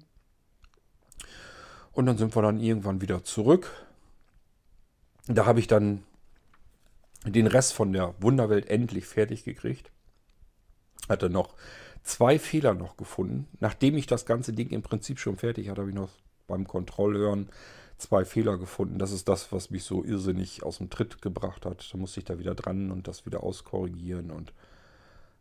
Und dann sind wir dann irgendwann wieder zurück. Da habe ich dann den Rest von der Wunderwelt endlich fertig gekriegt. Hatte noch zwei Fehler noch gefunden. Nachdem ich das ganze Ding im Prinzip schon fertig hatte, habe ich noch beim Kontrollhören zwei Fehler gefunden. Das ist das, was mich so irrsinnig aus dem Tritt gebracht hat. Da musste ich da wieder dran und das wieder auskorrigieren und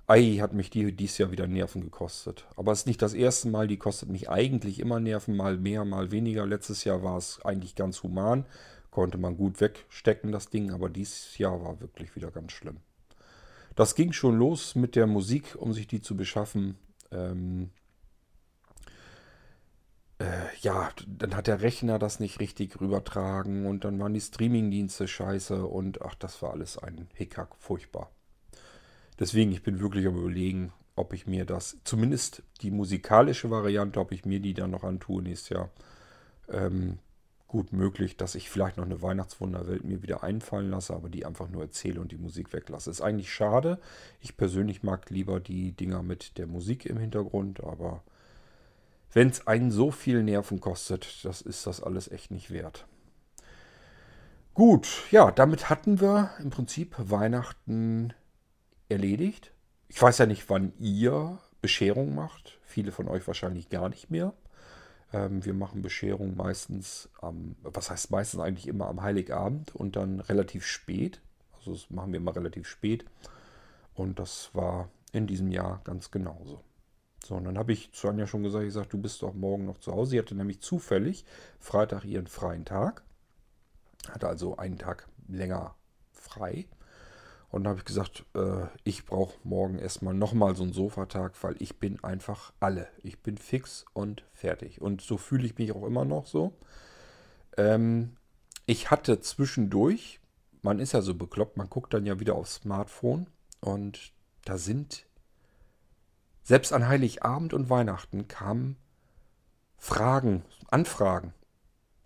Ei, hat mich die dieses Jahr wieder Nerven gekostet. Aber es ist nicht das erste Mal, die kostet mich eigentlich immer Nerven, mal mehr, mal weniger. Letztes Jahr war es eigentlich ganz human, konnte man gut wegstecken, das Ding, aber dieses Jahr war wirklich wieder ganz schlimm. Das ging schon los mit der Musik, um sich die zu beschaffen. Ähm, äh, ja, dann hat der Rechner das nicht richtig rübertragen und dann waren die Streamingdienste scheiße und ach, das war alles ein Hickhack, furchtbar. Deswegen, ich bin wirklich am überlegen, ob ich mir das, zumindest die musikalische Variante, ob ich mir die dann noch antue nächstes Jahr. Ähm, gut möglich, dass ich vielleicht noch eine Weihnachtswunderwelt mir wieder einfallen lasse, aber die einfach nur erzähle und die Musik weglasse. Ist eigentlich schade. Ich persönlich mag lieber die Dinger mit der Musik im Hintergrund, aber wenn es einen so viel Nerven kostet, das ist das alles echt nicht wert. Gut, ja, damit hatten wir im Prinzip Weihnachten erledigt. Ich weiß ja nicht, wann ihr Bescherung macht. Viele von euch wahrscheinlich gar nicht mehr. Ähm, wir machen Bescherung meistens am, was heißt meistens eigentlich immer am Heiligabend und dann relativ spät. Also das machen wir immer relativ spät. Und das war in diesem Jahr ganz genauso. So, und dann habe ich zu Anja schon gesagt, ich sage, du bist doch morgen noch zu Hause. Sie hatte nämlich zufällig Freitag ihren freien Tag. Hatte also einen Tag länger frei. Und dann habe ich gesagt, äh, ich brauche morgen erstmal nochmal so einen Sofatag, weil ich bin einfach alle. Ich bin fix und fertig. Und so fühle ich mich auch immer noch so. Ähm, ich hatte zwischendurch, man ist ja so bekloppt, man guckt dann ja wieder aufs Smartphone und da sind selbst an Heiligabend und Weihnachten kamen Fragen, Anfragen.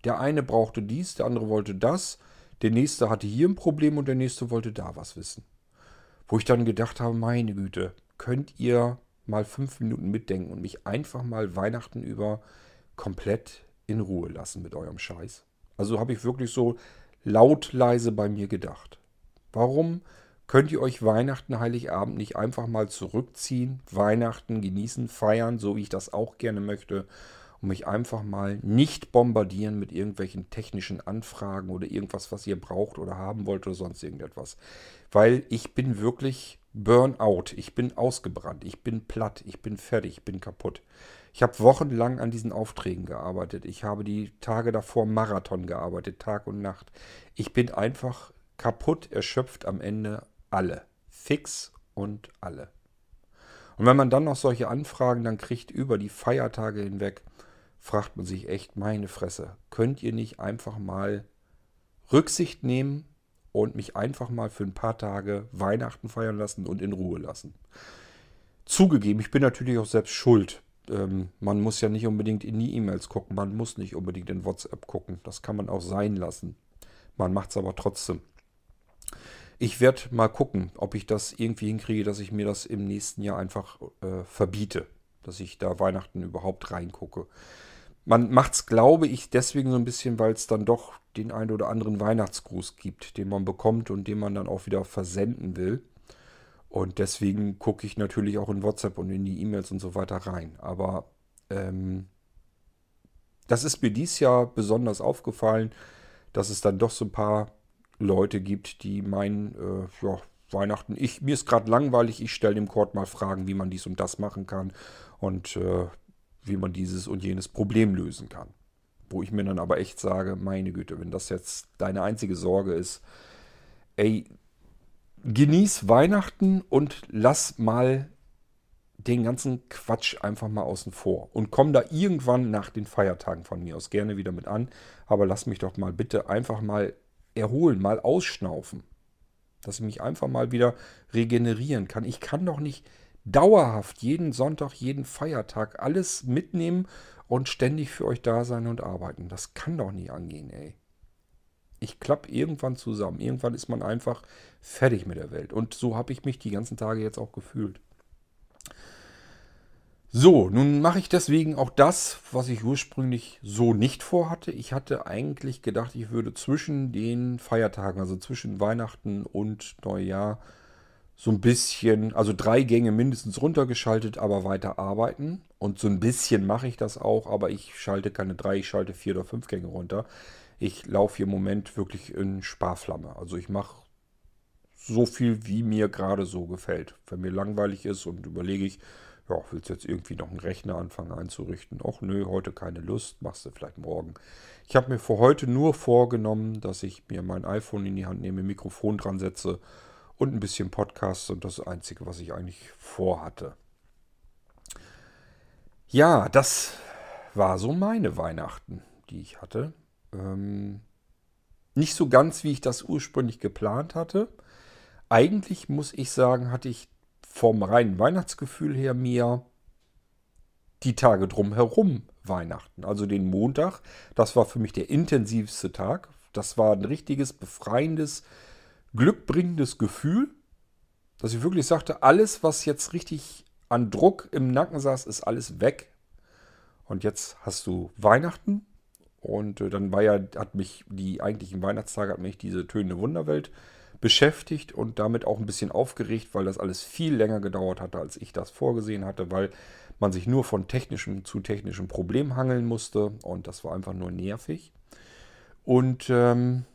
Der eine brauchte dies, der andere wollte das, der nächste hatte hier ein Problem und der nächste wollte da was wissen. Wo ich dann gedacht habe, meine Güte, könnt ihr mal fünf Minuten mitdenken und mich einfach mal Weihnachten über komplett in Ruhe lassen mit eurem Scheiß. Also habe ich wirklich so laut leise bei mir gedacht. Warum Könnt ihr euch Weihnachten, Heiligabend nicht einfach mal zurückziehen, Weihnachten genießen, feiern, so wie ich das auch gerne möchte, und mich einfach mal nicht bombardieren mit irgendwelchen technischen Anfragen oder irgendwas, was ihr braucht oder haben wollt oder sonst irgendetwas. Weil ich bin wirklich Burnout, ich bin ausgebrannt, ich bin platt, ich bin fertig, ich bin kaputt. Ich habe wochenlang an diesen Aufträgen gearbeitet. Ich habe die Tage davor Marathon gearbeitet, Tag und Nacht. Ich bin einfach kaputt, erschöpft am Ende alle. Fix und alle. Und wenn man dann noch solche Anfragen dann kriegt über die Feiertage hinweg, fragt man sich echt, meine Fresse, könnt ihr nicht einfach mal Rücksicht nehmen und mich einfach mal für ein paar Tage Weihnachten feiern lassen und in Ruhe lassen? Zugegeben, ich bin natürlich auch selbst schuld. Ähm, man muss ja nicht unbedingt in die E-Mails gucken, man muss nicht unbedingt in WhatsApp gucken. Das kann man auch sein lassen. Man macht es aber trotzdem. Ich werde mal gucken, ob ich das irgendwie hinkriege, dass ich mir das im nächsten Jahr einfach äh, verbiete. Dass ich da Weihnachten überhaupt reingucke. Man macht es, glaube ich, deswegen so ein bisschen, weil es dann doch den einen oder anderen Weihnachtsgruß gibt, den man bekommt und den man dann auch wieder versenden will. Und deswegen gucke ich natürlich auch in WhatsApp und in die E-Mails und so weiter rein. Aber ähm, das ist mir dieses Jahr besonders aufgefallen, dass es dann doch so ein paar Leute gibt, die meinen, äh, ja, Weihnachten, ich, mir ist gerade langweilig, ich stelle dem Kord mal Fragen, wie man dies und das machen kann und äh, wie man dieses und jenes Problem lösen kann. Wo ich mir dann aber echt sage, meine Güte, wenn das jetzt deine einzige Sorge ist, ey, genieß Weihnachten und lass mal den ganzen Quatsch einfach mal außen vor. Und komm da irgendwann nach den Feiertagen von mir aus gerne wieder mit an. Aber lass mich doch mal bitte einfach mal erholen, mal ausschnaufen. Dass ich mich einfach mal wieder regenerieren kann. Ich kann doch nicht dauerhaft jeden Sonntag, jeden Feiertag alles mitnehmen und ständig für euch da sein und arbeiten. Das kann doch nie angehen, ey. Ich klappe irgendwann zusammen. Irgendwann ist man einfach fertig mit der Welt. Und so habe ich mich die ganzen Tage jetzt auch gefühlt. So, nun mache ich deswegen auch das, was ich ursprünglich so nicht vorhatte. Ich hatte eigentlich gedacht, ich würde zwischen den Feiertagen, also zwischen Weihnachten und Neujahr, so ein bisschen, also drei Gänge mindestens runtergeschaltet, aber weiter arbeiten. Und so ein bisschen mache ich das auch, aber ich schalte keine drei, ich schalte vier oder fünf Gänge runter. Ich laufe hier im Moment wirklich in Sparflamme. Also ich mache so viel, wie mir gerade so gefällt. Wenn mir langweilig ist und überlege ich, ja, willst jetzt irgendwie noch einen Rechner anfangen einzurichten? Och nö, heute keine Lust, machst du vielleicht morgen. Ich habe mir für heute nur vorgenommen, dass ich mir mein iPhone in die Hand nehme, Mikrofon dran setze und ein bisschen Podcast und das Einzige, was ich eigentlich vorhatte. Ja, das war so meine Weihnachten, die ich hatte. Ähm, nicht so ganz, wie ich das ursprünglich geplant hatte. Eigentlich muss ich sagen, hatte ich vom reinen Weihnachtsgefühl her mir die Tage drumherum Weihnachten. Also den Montag, das war für mich der intensivste Tag. Das war ein richtiges, befreiendes, glückbringendes Gefühl, dass ich wirklich sagte, alles, was jetzt richtig an Druck im Nacken saß, ist alles weg. Und jetzt hast du Weihnachten. Und äh, dann war ja, hat mich die eigentlichen Weihnachtstage, hat mich diese tönende Wunderwelt beschäftigt und damit auch ein bisschen aufgeregt, weil das alles viel länger gedauert hatte, als ich das vorgesehen hatte, weil man sich nur von technischem zu technischem Problem hangeln musste und das war einfach nur nervig. Und ähm,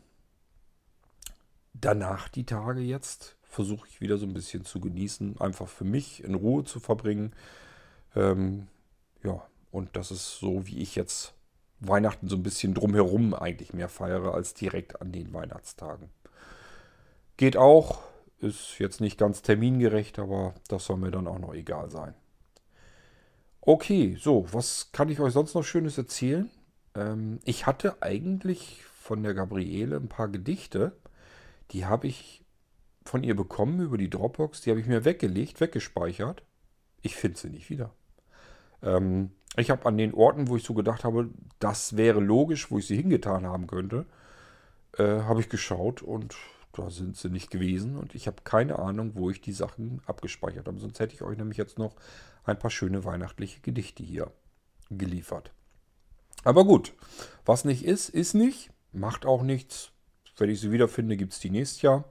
danach die Tage jetzt versuche ich wieder so ein bisschen zu genießen, einfach für mich in Ruhe zu verbringen. Ähm, ja, und das ist so, wie ich jetzt Weihnachten so ein bisschen drumherum eigentlich mehr feiere als direkt an den Weihnachtstagen. Geht auch, ist jetzt nicht ganz termingerecht, aber das soll mir dann auch noch egal sein. Okay, so, was kann ich euch sonst noch Schönes erzählen? Ähm, ich hatte eigentlich von der Gabriele ein paar Gedichte. Die habe ich von ihr bekommen über die Dropbox. Die habe ich mir weggelegt, weggespeichert. Ich finde sie nicht wieder. Ähm, ich habe an den Orten, wo ich so gedacht habe, das wäre logisch, wo ich sie hingetan haben könnte, äh, habe ich geschaut und da sind sie nicht gewesen und ich habe keine Ahnung, wo ich die Sachen abgespeichert habe. Sonst hätte ich euch nämlich jetzt noch ein paar schöne weihnachtliche Gedichte hier geliefert. Aber gut, was nicht ist, ist nicht. Macht auch nichts. Wenn ich sie wiederfinde, gibt es die nächstes Jahr.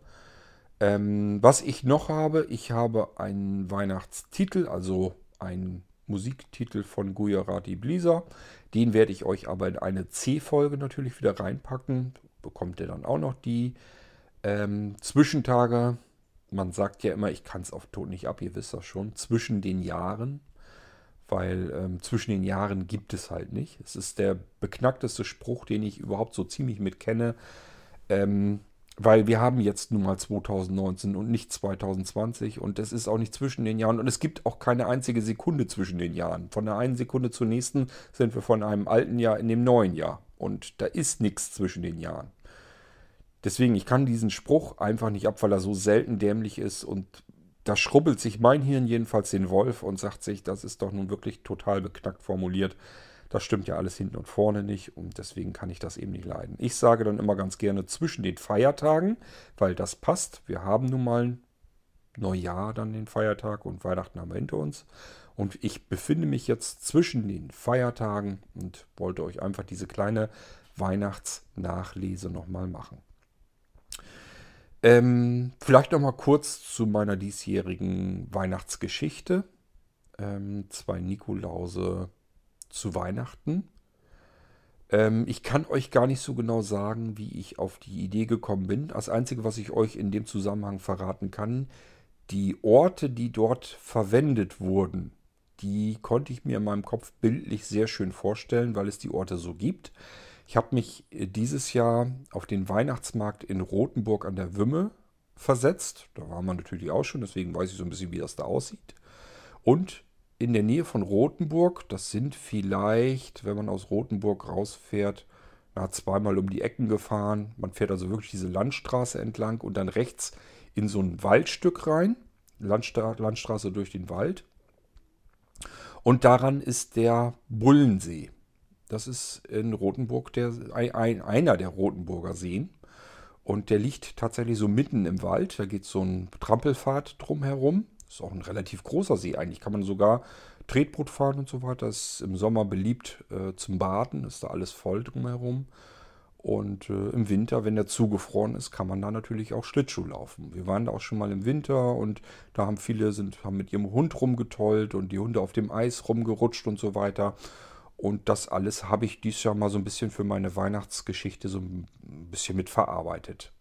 Ähm, was ich noch habe, ich habe einen Weihnachtstitel, also einen Musiktitel von Gujarati Blisa. Den werde ich euch aber in eine C-Folge natürlich wieder reinpacken. Bekommt ihr dann auch noch die ähm, Zwischentage. Man sagt ja immer, ich kann es auf Ton nicht ab, ihr wisst das schon, zwischen den Jahren. Weil ähm, zwischen den Jahren gibt es halt nicht. Es ist der beknackteste Spruch, den ich überhaupt so ziemlich mit kenne. Ähm, weil wir haben jetzt nun mal 2019 und nicht 2020 und es ist auch nicht zwischen den Jahren und es gibt auch keine einzige Sekunde zwischen den Jahren. Von der einen Sekunde zur nächsten sind wir von einem alten Jahr in dem neuen Jahr und da ist nichts zwischen den Jahren. Deswegen, ich kann diesen Spruch einfach nicht ab, weil er so selten dämlich ist und da schrubbelt sich mein Hirn jedenfalls den Wolf und sagt sich, das ist doch nun wirklich total beknackt formuliert. Das stimmt ja alles hinten und vorne nicht und deswegen kann ich das eben nicht leiden. Ich sage dann immer ganz gerne zwischen den Feiertagen, weil das passt. Wir haben nun mal Neujahr dann den Feiertag und Weihnachten haben wir hinter uns. Und ich befinde mich jetzt zwischen den Feiertagen und wollte euch einfach diese kleine Weihnachtsnachlese nochmal machen. Ähm, vielleicht nochmal kurz zu meiner diesjährigen Weihnachtsgeschichte. Ähm, zwei Nikolause zu Weihnachten. Ähm, ich kann euch gar nicht so genau sagen, wie ich auf die Idee gekommen bin. Das Einzige, was ich euch in dem Zusammenhang verraten kann, die Orte, die dort verwendet wurden, die konnte ich mir in meinem Kopf bildlich sehr schön vorstellen, weil es die Orte so gibt. Ich habe mich äh, dieses Jahr auf den Weihnachtsmarkt in Rothenburg an der Wümme versetzt. Da war man natürlich auch schon, deswegen weiß ich so ein bisschen, wie das da aussieht. Und in der Nähe von Rothenburg. Das sind vielleicht, wenn man aus Rothenburg rausfährt, na, zweimal um die Ecken gefahren. Man fährt also wirklich diese Landstraße entlang und dann rechts in so ein Waldstück rein. Landstra Landstraße durch den Wald. Und daran ist der Bullensee. Das ist in Rothenburg der, ein, einer der Rothenburger Seen. Und der liegt tatsächlich so mitten im Wald. Da geht so ein Trampelpfad drumherum. Ist auch ein relativ großer See eigentlich. Kann man sogar Tretboot fahren und so weiter. Ist im Sommer beliebt äh, zum Baden. Ist da alles voll drumherum. Und äh, im Winter, wenn der zugefroren ist, kann man da natürlich auch Schlittschuh laufen. Wir waren da auch schon mal im Winter und da haben viele sind, haben mit ihrem Hund rumgetollt und die Hunde auf dem Eis rumgerutscht und so weiter. Und das alles habe ich dieses Jahr mal so ein bisschen für meine Weihnachtsgeschichte so ein bisschen mit verarbeitet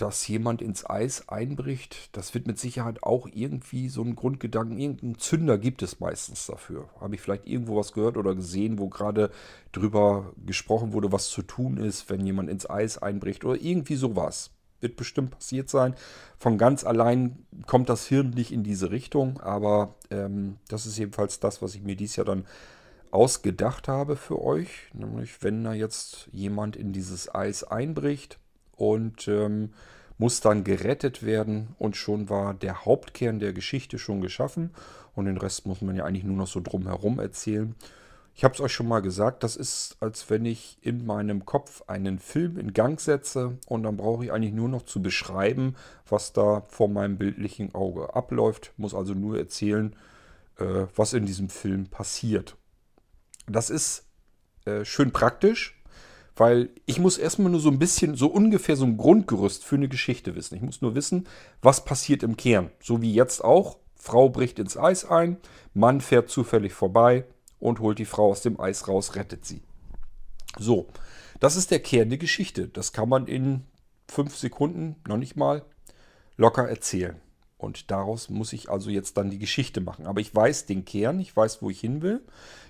dass jemand ins Eis einbricht, das wird mit Sicherheit auch irgendwie so ein Grundgedanken, irgendein Zünder gibt es meistens dafür. Habe ich vielleicht irgendwo was gehört oder gesehen, wo gerade drüber gesprochen wurde, was zu tun ist, wenn jemand ins Eis einbricht oder irgendwie sowas. Wird bestimmt passiert sein. Von ganz allein kommt das Hirn nicht in diese Richtung, aber ähm, das ist jedenfalls das, was ich mir dieses Jahr dann ausgedacht habe für euch. Nämlich, wenn da jetzt jemand in dieses Eis einbricht, und ähm, muss dann gerettet werden und schon war der Hauptkern der Geschichte schon geschaffen und den Rest muss man ja eigentlich nur noch so drumherum erzählen. Ich habe es euch schon mal gesagt, das ist, als wenn ich in meinem Kopf einen Film in Gang setze und dann brauche ich eigentlich nur noch zu beschreiben, was da vor meinem bildlichen Auge abläuft, muss also nur erzählen, äh, was in diesem Film passiert. Das ist äh, schön praktisch, weil ich muss erstmal nur so ein bisschen, so ungefähr so ein Grundgerüst für eine Geschichte wissen. Ich muss nur wissen, was passiert im Kern. So wie jetzt auch. Frau bricht ins Eis ein, Mann fährt zufällig vorbei und holt die Frau aus dem Eis raus, rettet sie. So, das ist der Kern der Geschichte. Das kann man in fünf Sekunden, noch nicht mal, locker erzählen. Und daraus muss ich also jetzt dann die Geschichte machen. Aber ich weiß den Kern, ich weiß, wo ich hin will.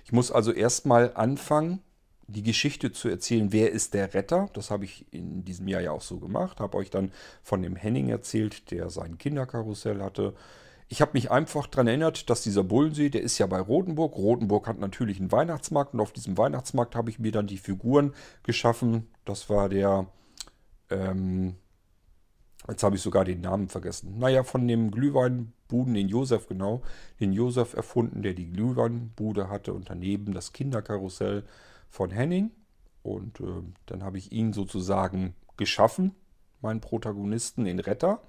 Ich muss also erstmal anfangen, die Geschichte zu erzählen, wer ist der Retter. Das habe ich in diesem Jahr ja auch so gemacht. Habe euch dann von dem Henning erzählt, der sein Kinderkarussell hatte. Ich habe mich einfach daran erinnert, dass dieser Bullensee, der ist ja bei Rotenburg. Rotenburg hat natürlich einen Weihnachtsmarkt und auf diesem Weihnachtsmarkt habe ich mir dann die Figuren geschaffen. Das war der, ähm, jetzt habe ich sogar den Namen vergessen. Naja, von dem Glühweinbuden, den Josef genau, den Josef erfunden, der die Glühweinbude hatte und daneben das Kinderkarussell von Henning. Und äh, dann habe ich ihn sozusagen geschaffen, meinen Protagonisten, den Retter.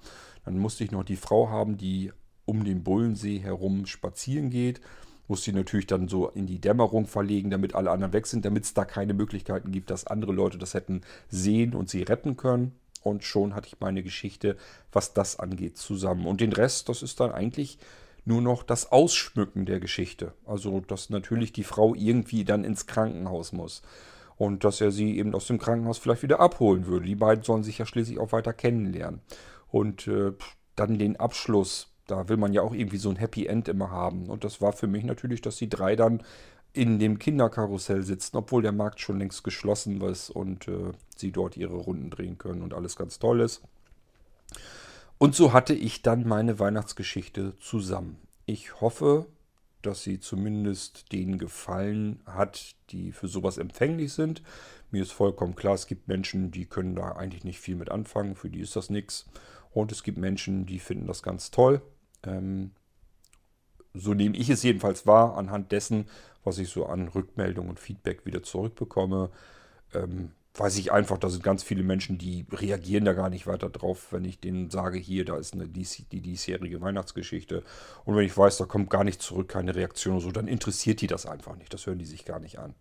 Dann musste ich noch die Frau haben, die um den Bullensee herum spazieren geht. Muss sie natürlich dann so in die Dämmerung verlegen, damit alle anderen weg sind, damit es da keine Möglichkeiten gibt, dass andere Leute das hätten sehen und sie retten können. Und schon hatte ich meine Geschichte, was das angeht, zusammen. Und den Rest, das ist dann eigentlich nur noch das Ausschmücken der Geschichte. Also, dass natürlich die Frau irgendwie dann ins Krankenhaus muss. Und dass er sie eben aus dem Krankenhaus vielleicht wieder abholen würde. Die beiden sollen sich ja schließlich auch weiter kennenlernen. Und äh, dann den Abschluss da will man ja auch irgendwie so ein Happy End immer haben. Und das war für mich natürlich, dass die drei dann in dem Kinderkarussell sitzen, obwohl der Markt schon längst geschlossen ist und äh, sie dort ihre Runden drehen können und alles ganz toll ist. Und so hatte ich dann meine Weihnachtsgeschichte zusammen. Ich hoffe, dass sie zumindest denen gefallen hat, die für sowas empfänglich sind. Mir ist vollkommen klar, es gibt Menschen, die können da eigentlich nicht viel mit anfangen, für die ist das nichts. Und es gibt Menschen, die finden das ganz toll. Ähm, so nehme ich es jedenfalls wahr, anhand dessen, was ich so an Rückmeldung und Feedback wieder zurückbekomme. Ähm, weiß ich einfach, da sind ganz viele Menschen, die reagieren da gar nicht weiter drauf, wenn ich denen sage, hier, da ist eine, die, die diesjährige Weihnachtsgeschichte. Und wenn ich weiß, da kommt gar nichts zurück, keine Reaktion oder so, dann interessiert die das einfach nicht. Das hören die sich gar nicht an.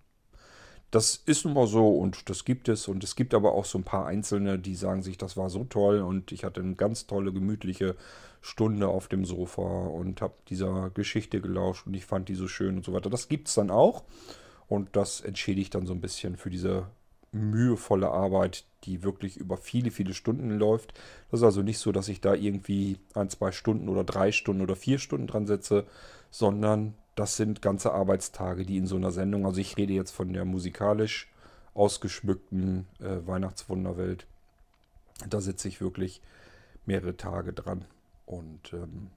Das ist nun mal so und das gibt es. Und es gibt aber auch so ein paar Einzelne, die sagen sich, das war so toll und ich hatte eine ganz tolle, gemütliche Stunde auf dem Sofa und habe dieser Geschichte gelauscht und ich fand die so schön und so weiter. Das gibt es dann auch. Und das entschädigt dann so ein bisschen für diese mühevolle Arbeit, die wirklich über viele, viele Stunden läuft. Das ist also nicht so, dass ich da irgendwie ein, zwei Stunden oder drei Stunden oder vier Stunden dran setze, sondern das sind ganze Arbeitstage, die in so einer Sendung, also ich rede jetzt von der musikalisch ausgeschmückten äh, Weihnachtswunderwelt, da sitze ich wirklich mehrere Tage dran. Und ähm,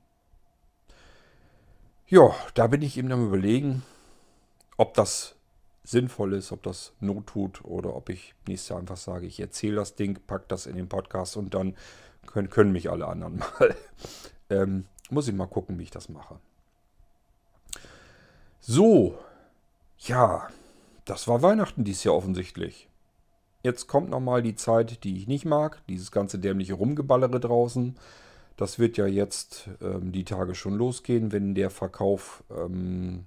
ja, da bin ich eben am überlegen, ob das sinnvoll ist, ob das Not tut oder ob ich nächstes Jahr einfach sage, ich erzähle das Ding, pack das in den Podcast und dann können, können mich alle anderen mal. ähm, muss ich mal gucken, wie ich das mache. So, ja, das war Weihnachten dieses Jahr offensichtlich. Jetzt kommt nochmal die Zeit, die ich nicht mag, dieses ganze dämliche Rumgeballere draußen. Das wird ja jetzt ähm, die Tage schon losgehen, wenn der Verkauf ähm,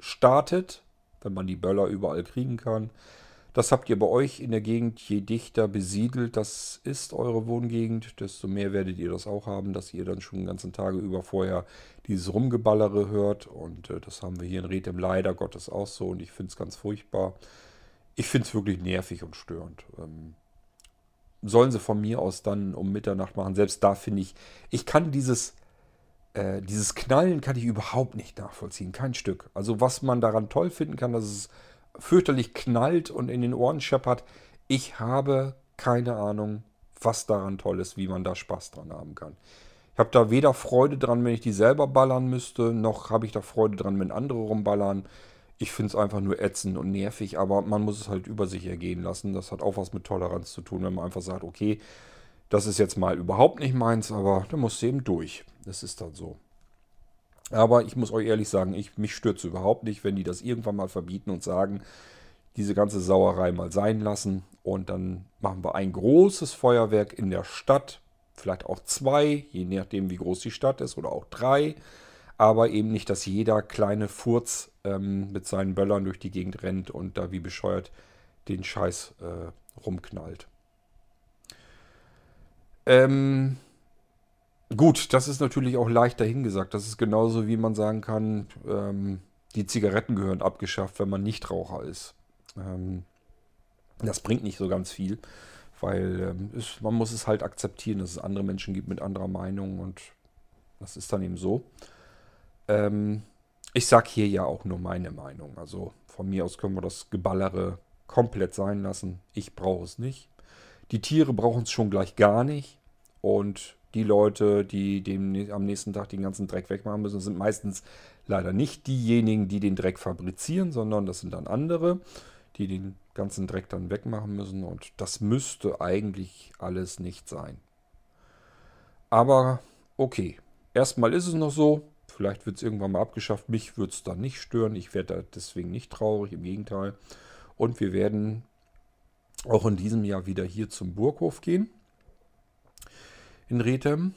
startet, wenn man die Böller überall kriegen kann. Das habt ihr bei euch in der Gegend, je dichter besiedelt das ist eure Wohngegend, desto mehr werdet ihr das auch haben, dass ihr dann schon den ganzen Tage über vorher dieses Rumgeballere hört. Und äh, das haben wir hier in Rethem leider Gottes auch so und ich finde es ganz furchtbar. Ich finde es wirklich nervig und störend. Ähm, sollen sie von mir aus dann um Mitternacht machen. Selbst da finde ich, ich kann dieses, äh, dieses Knallen kann ich überhaupt nicht nachvollziehen. Kein Stück. Also was man daran toll finden kann, dass es fürchterlich knallt und in den Ohren scheppert. Ich habe keine Ahnung, was daran toll ist, wie man da Spaß dran haben kann. Ich habe da weder Freude dran, wenn ich die selber ballern müsste, noch habe ich da Freude dran, wenn andere rumballern. Ich finde es einfach nur ätzend und nervig, aber man muss es halt über sich ergehen lassen. Das hat auch was mit Toleranz zu tun, wenn man einfach sagt, okay, das ist jetzt mal überhaupt nicht meins, aber da musst du eben durch. Das ist dann so. Aber ich muss euch ehrlich sagen, ich, mich stört es überhaupt nicht, wenn die das irgendwann mal verbieten und sagen, diese ganze Sauerei mal sein lassen. Und dann machen wir ein großes Feuerwerk in der Stadt. Vielleicht auch zwei, je nachdem, wie groß die Stadt ist, oder auch drei. Aber eben nicht, dass jeder kleine Furz ähm, mit seinen Böllern durch die Gegend rennt und da wie bescheuert den Scheiß äh, rumknallt. Ähm, Gut, das ist natürlich auch leicht dahingesagt. Das ist genauso wie man sagen kann, ähm, die Zigaretten gehören abgeschafft, wenn man Nichtraucher ist. Ähm, das bringt nicht so ganz viel, weil ähm, ist, man muss es halt akzeptieren, dass es andere Menschen gibt mit anderer Meinung und das ist dann eben so. Ähm, ich sage hier ja auch nur meine Meinung. Also von mir aus können wir das Geballere komplett sein lassen. Ich brauche es nicht. Die Tiere brauchen es schon gleich gar nicht. Und die Leute, die dem, am nächsten Tag den ganzen Dreck wegmachen müssen, sind meistens leider nicht diejenigen, die den Dreck fabrizieren, sondern das sind dann andere, die den ganzen Dreck dann wegmachen müssen. Und das müsste eigentlich alles nicht sein. Aber okay, erstmal ist es noch so. Vielleicht wird es irgendwann mal abgeschafft. Mich würde es dann nicht stören. Ich werde deswegen nicht traurig, im Gegenteil. Und wir werden auch in diesem Jahr wieder hier zum Burghof gehen. In Rethem.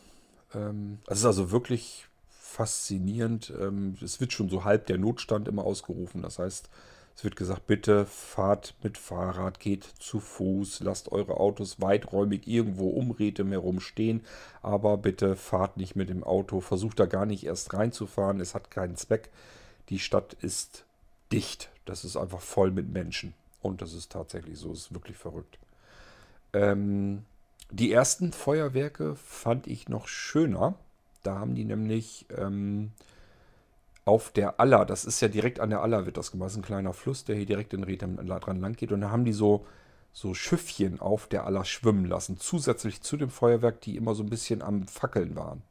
Ähm, es ist also wirklich faszinierend. Ähm, es wird schon so halb der Notstand immer ausgerufen. Das heißt, es wird gesagt, bitte fahrt mit Fahrrad, geht zu Fuß, lasst eure Autos weiträumig irgendwo um Rethem herum stehen, aber bitte fahrt nicht mit dem Auto, versucht da gar nicht erst reinzufahren, es hat keinen Zweck. Die Stadt ist dicht, das ist einfach voll mit Menschen. Und das ist tatsächlich so, es ist wirklich verrückt. Ähm, die ersten Feuerwerke fand ich noch schöner. Da haben die nämlich ähm, auf der Aller, das ist ja direkt an der Aller wird das gemacht, das ist ein kleiner Fluss, der hier direkt in Rethem dran lang geht. Und da haben die so, so Schiffchen auf der Aller schwimmen lassen, zusätzlich zu dem Feuerwerk, die immer so ein bisschen am Fackeln waren.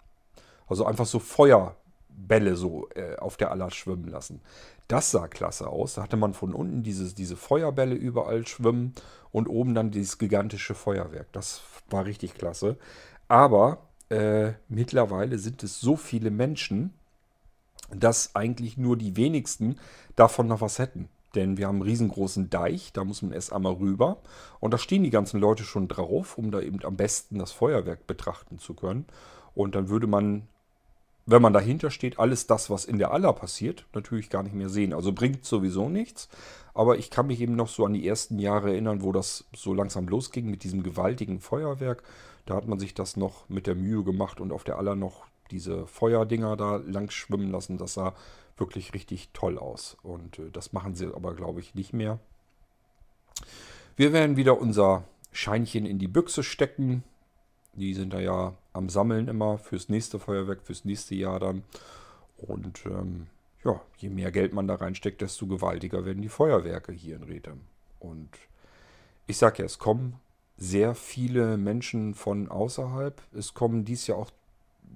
Also einfach so Feuerbälle so äh, auf der Aller schwimmen lassen. Das sah klasse aus. Da hatte man von unten dieses, diese Feuerbälle überall schwimmen und oben dann dieses gigantische Feuerwerk. Das war richtig klasse. Aber äh, mittlerweile sind es so viele Menschen, dass eigentlich nur die wenigsten davon noch was hätten. Denn wir haben einen riesengroßen Deich, da muss man erst einmal rüber. Und da stehen die ganzen Leute schon drauf, um da eben am besten das Feuerwerk betrachten zu können. Und dann würde man wenn man dahinter steht, alles das, was in der Aller passiert, natürlich gar nicht mehr sehen. Also bringt sowieso nichts. Aber ich kann mich eben noch so an die ersten Jahre erinnern, wo das so langsam losging mit diesem gewaltigen Feuerwerk. Da hat man sich das noch mit der Mühe gemacht und auf der Aller noch diese Feuerdinger da lang schwimmen lassen. Das sah wirklich richtig toll aus. Und äh, das machen sie aber, glaube ich, nicht mehr. Wir werden wieder unser Scheinchen in die Büchse stecken. Die sind da ja am Sammeln immer fürs nächste Feuerwerk, fürs nächste Jahr dann. Und ähm, ja, je mehr Geld man da reinsteckt, desto gewaltiger werden die Feuerwerke hier in Rethem. Und ich sage ja, es kommen sehr viele Menschen von außerhalb. Es kommen dies Jahr auch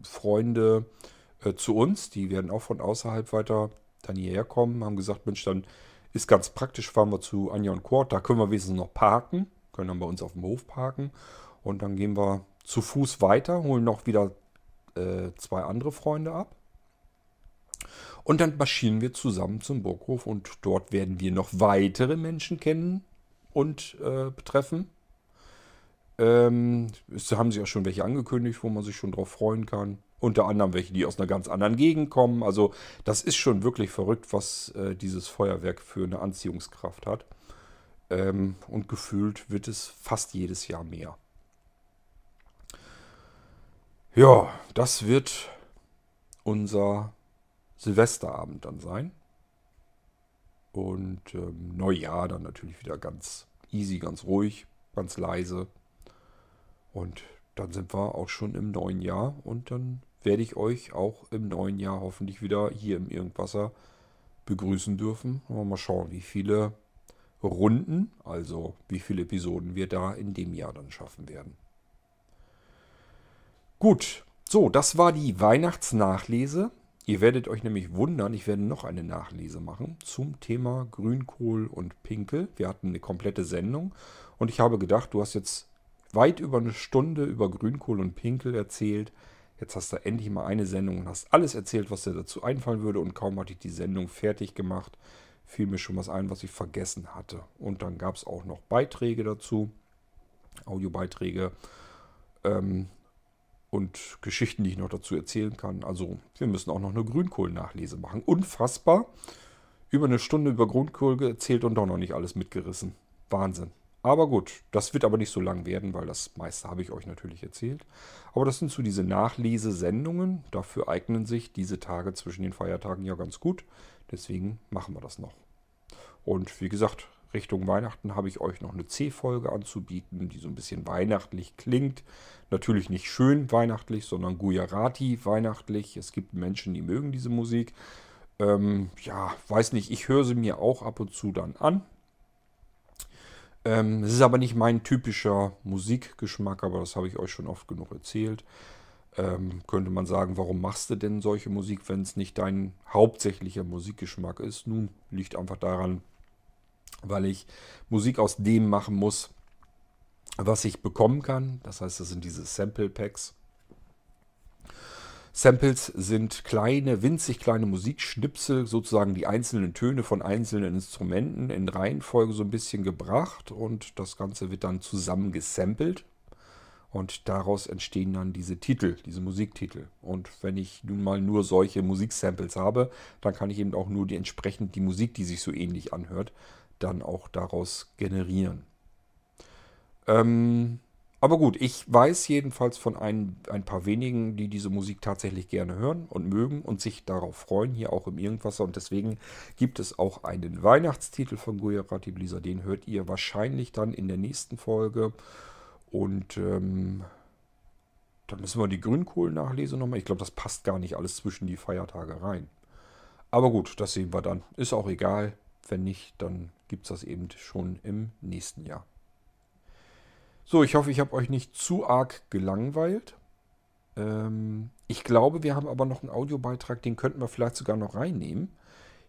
Freunde äh, zu uns, die werden auch von außerhalb weiter dann hierher kommen, haben gesagt, Mensch, dann ist ganz praktisch, fahren wir zu Anja und Kurt, da können wir wenigstens noch parken, können dann bei uns auf dem Hof parken und dann gehen wir zu Fuß weiter, holen noch wieder äh, zwei andere Freunde ab. Und dann marschieren wir zusammen zum Burghof und dort werden wir noch weitere Menschen kennen und äh, betreffen. Ähm, es haben sich auch schon welche angekündigt, wo man sich schon drauf freuen kann. Unter anderem welche, die aus einer ganz anderen Gegend kommen. Also das ist schon wirklich verrückt, was äh, dieses Feuerwerk für eine Anziehungskraft hat. Ähm, und gefühlt wird es fast jedes Jahr mehr. Ja, das wird unser Silvesterabend dann sein. Und ähm, Neujahr dann natürlich wieder ganz easy, ganz ruhig, ganz leise. Und dann sind wir auch schon im neuen Jahr und dann werde ich euch auch im neuen Jahr hoffentlich wieder hier im Irgendwasser begrüßen dürfen. Mal schauen, wie viele Runden, also wie viele Episoden wir da in dem Jahr dann schaffen werden. Gut, so, das war die Weihnachtsnachlese. Ihr werdet euch nämlich wundern, ich werde noch eine Nachlese machen zum Thema Grünkohl und Pinkel. Wir hatten eine komplette Sendung und ich habe gedacht, du hast jetzt weit über eine Stunde über Grünkohl und Pinkel erzählt. Jetzt hast du endlich mal eine Sendung und hast alles erzählt, was dir dazu einfallen würde. Und kaum hatte ich die Sendung fertig gemacht, fiel mir schon was ein, was ich vergessen hatte. Und dann gab es auch noch Beiträge dazu, Audiobeiträge. Ähm, und Geschichten, die ich noch dazu erzählen kann. Also wir müssen auch noch eine Grünkohl-Nachlese machen. Unfassbar. Über eine Stunde über Grünkohl erzählt und doch noch nicht alles mitgerissen. Wahnsinn. Aber gut, das wird aber nicht so lang werden, weil das meiste habe ich euch natürlich erzählt. Aber das sind so diese Nachlesesendungen. Dafür eignen sich diese Tage zwischen den Feiertagen ja ganz gut. Deswegen machen wir das noch. Und wie gesagt, Richtung Weihnachten habe ich euch noch eine C-Folge anzubieten, die so ein bisschen weihnachtlich klingt. Natürlich nicht schön weihnachtlich, sondern Gujarati weihnachtlich. Es gibt Menschen, die mögen diese Musik. Ähm, ja, weiß nicht, ich höre sie mir auch ab und zu dann an. Ähm, es ist aber nicht mein typischer Musikgeschmack, aber das habe ich euch schon oft genug erzählt. Ähm, könnte man sagen, warum machst du denn solche Musik, wenn es nicht dein hauptsächlicher Musikgeschmack ist? Nun, liegt einfach daran, weil ich Musik aus dem machen muss, was ich bekommen kann. Das heißt, das sind diese Sample Packs. Samples sind kleine, winzig kleine Musikschnipsel, sozusagen die einzelnen Töne von einzelnen Instrumenten in Reihenfolge so ein bisschen gebracht und das Ganze wird dann zusammen gesampelt und daraus entstehen dann diese Titel, diese Musiktitel. Und wenn ich nun mal nur solche Musiksamples habe, dann kann ich eben auch nur die entsprechend die Musik, die sich so ähnlich anhört, dann auch daraus generieren. Ähm, aber gut, ich weiß jedenfalls von ein, ein paar wenigen, die diese Musik tatsächlich gerne hören und mögen und sich darauf freuen, hier auch im Irgendwasser. Und deswegen gibt es auch einen Weihnachtstitel von Gujarati Blizzard. Den hört ihr wahrscheinlich dann in der nächsten Folge. Und ähm, dann müssen wir die Grünkohl-Nachlese nochmal. Ich glaube, das passt gar nicht alles zwischen die Feiertage rein. Aber gut, das sehen wir dann. Ist auch egal. Wenn nicht, dann gibt es das eben schon im nächsten Jahr. So, ich hoffe, ich habe euch nicht zu arg gelangweilt. Ähm, ich glaube, wir haben aber noch einen Audiobeitrag, den könnten wir vielleicht sogar noch reinnehmen.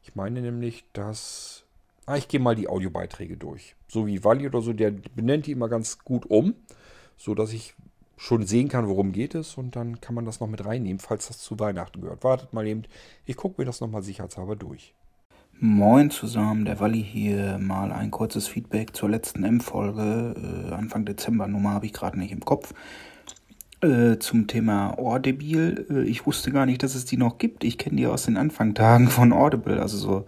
Ich meine nämlich, dass... Ah, ich gehe mal die Audiobeiträge durch. So wie Wally oder so, der benennt die immer ganz gut um, so dass ich schon sehen kann, worum geht es und dann kann man das noch mit reinnehmen, falls das zu Weihnachten gehört. Wartet mal eben, ich gucke mir das nochmal sicherheitshalber durch. Moin zusammen, der Walli hier. Mal ein kurzes Feedback zur letzten M-Folge. Äh, Anfang Dezember, Nummer habe ich gerade nicht im Kopf. Äh, zum Thema Audible. Äh, ich wusste gar nicht, dass es die noch gibt. Ich kenne die aus den Anfangtagen von Audible, also so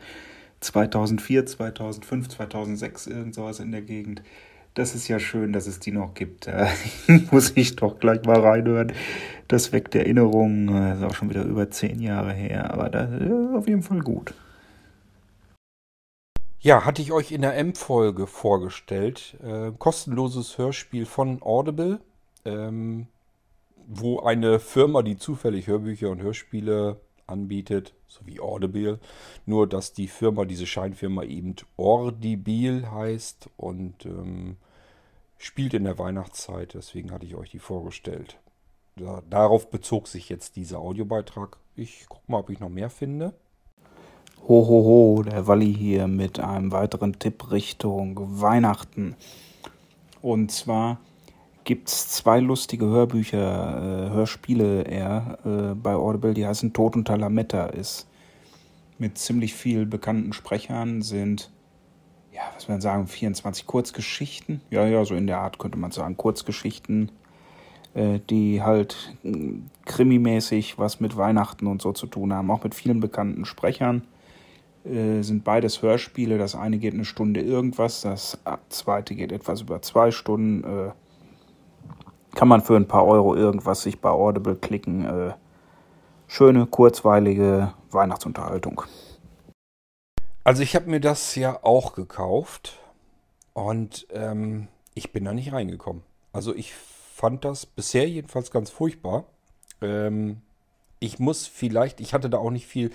2004, 2005, 2006, irgend sowas in der Gegend. Das ist ja schön, dass es die noch gibt. Da muss ich doch gleich mal reinhören. Das weckt Erinnerungen. Das ist auch schon wieder über zehn Jahre her, aber das ist äh, auf jeden Fall gut. Ja, hatte ich euch in der M-Folge vorgestellt. Äh, kostenloses Hörspiel von Audible, ähm, wo eine Firma, die zufällig Hörbücher und Hörspiele anbietet, so wie Audible, nur dass die Firma, diese Scheinfirma eben Audible heißt und ähm, spielt in der Weihnachtszeit. Deswegen hatte ich euch die vorgestellt. Da, darauf bezog sich jetzt dieser Audiobeitrag. Ich gucke mal, ob ich noch mehr finde. Ho, ho, ho, der Walli hier mit einem weiteren Tipp Richtung Weihnachten. Und zwar gibt es zwei lustige Hörbücher, äh, Hörspiele eher äh, bei Audible, die heißen Tod unter Lametta. Ist mit ziemlich viel bekannten Sprechern, sind, ja, was man sagen, 24 Kurzgeschichten. Ja, ja, so in der Art könnte man sagen, Kurzgeschichten, äh, die halt äh, krimimäßig was mit Weihnachten und so zu tun haben, auch mit vielen bekannten Sprechern. Äh, sind beides Hörspiele. Das eine geht eine Stunde irgendwas, das zweite geht etwas über zwei Stunden. Äh, kann man für ein paar Euro irgendwas sich bei Audible klicken. Äh, schöne, kurzweilige Weihnachtsunterhaltung. Also ich habe mir das ja auch gekauft und ähm, ich bin da nicht reingekommen. Also ich fand das bisher jedenfalls ganz furchtbar. Ähm, ich muss vielleicht, ich hatte da auch nicht viel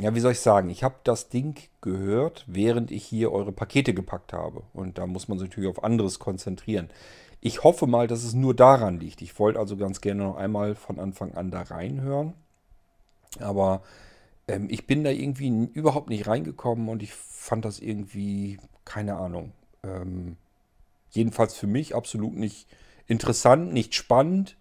ja, wie soll ich sagen, ich habe das Ding gehört, während ich hier eure Pakete gepackt habe. Und da muss man sich natürlich auf anderes konzentrieren. Ich hoffe mal, dass es nur daran liegt. Ich wollte also ganz gerne noch einmal von Anfang an da reinhören. Aber ähm, ich bin da irgendwie überhaupt nicht reingekommen und ich fand das irgendwie, keine Ahnung. Ähm, jedenfalls für mich absolut nicht interessant, nicht spannend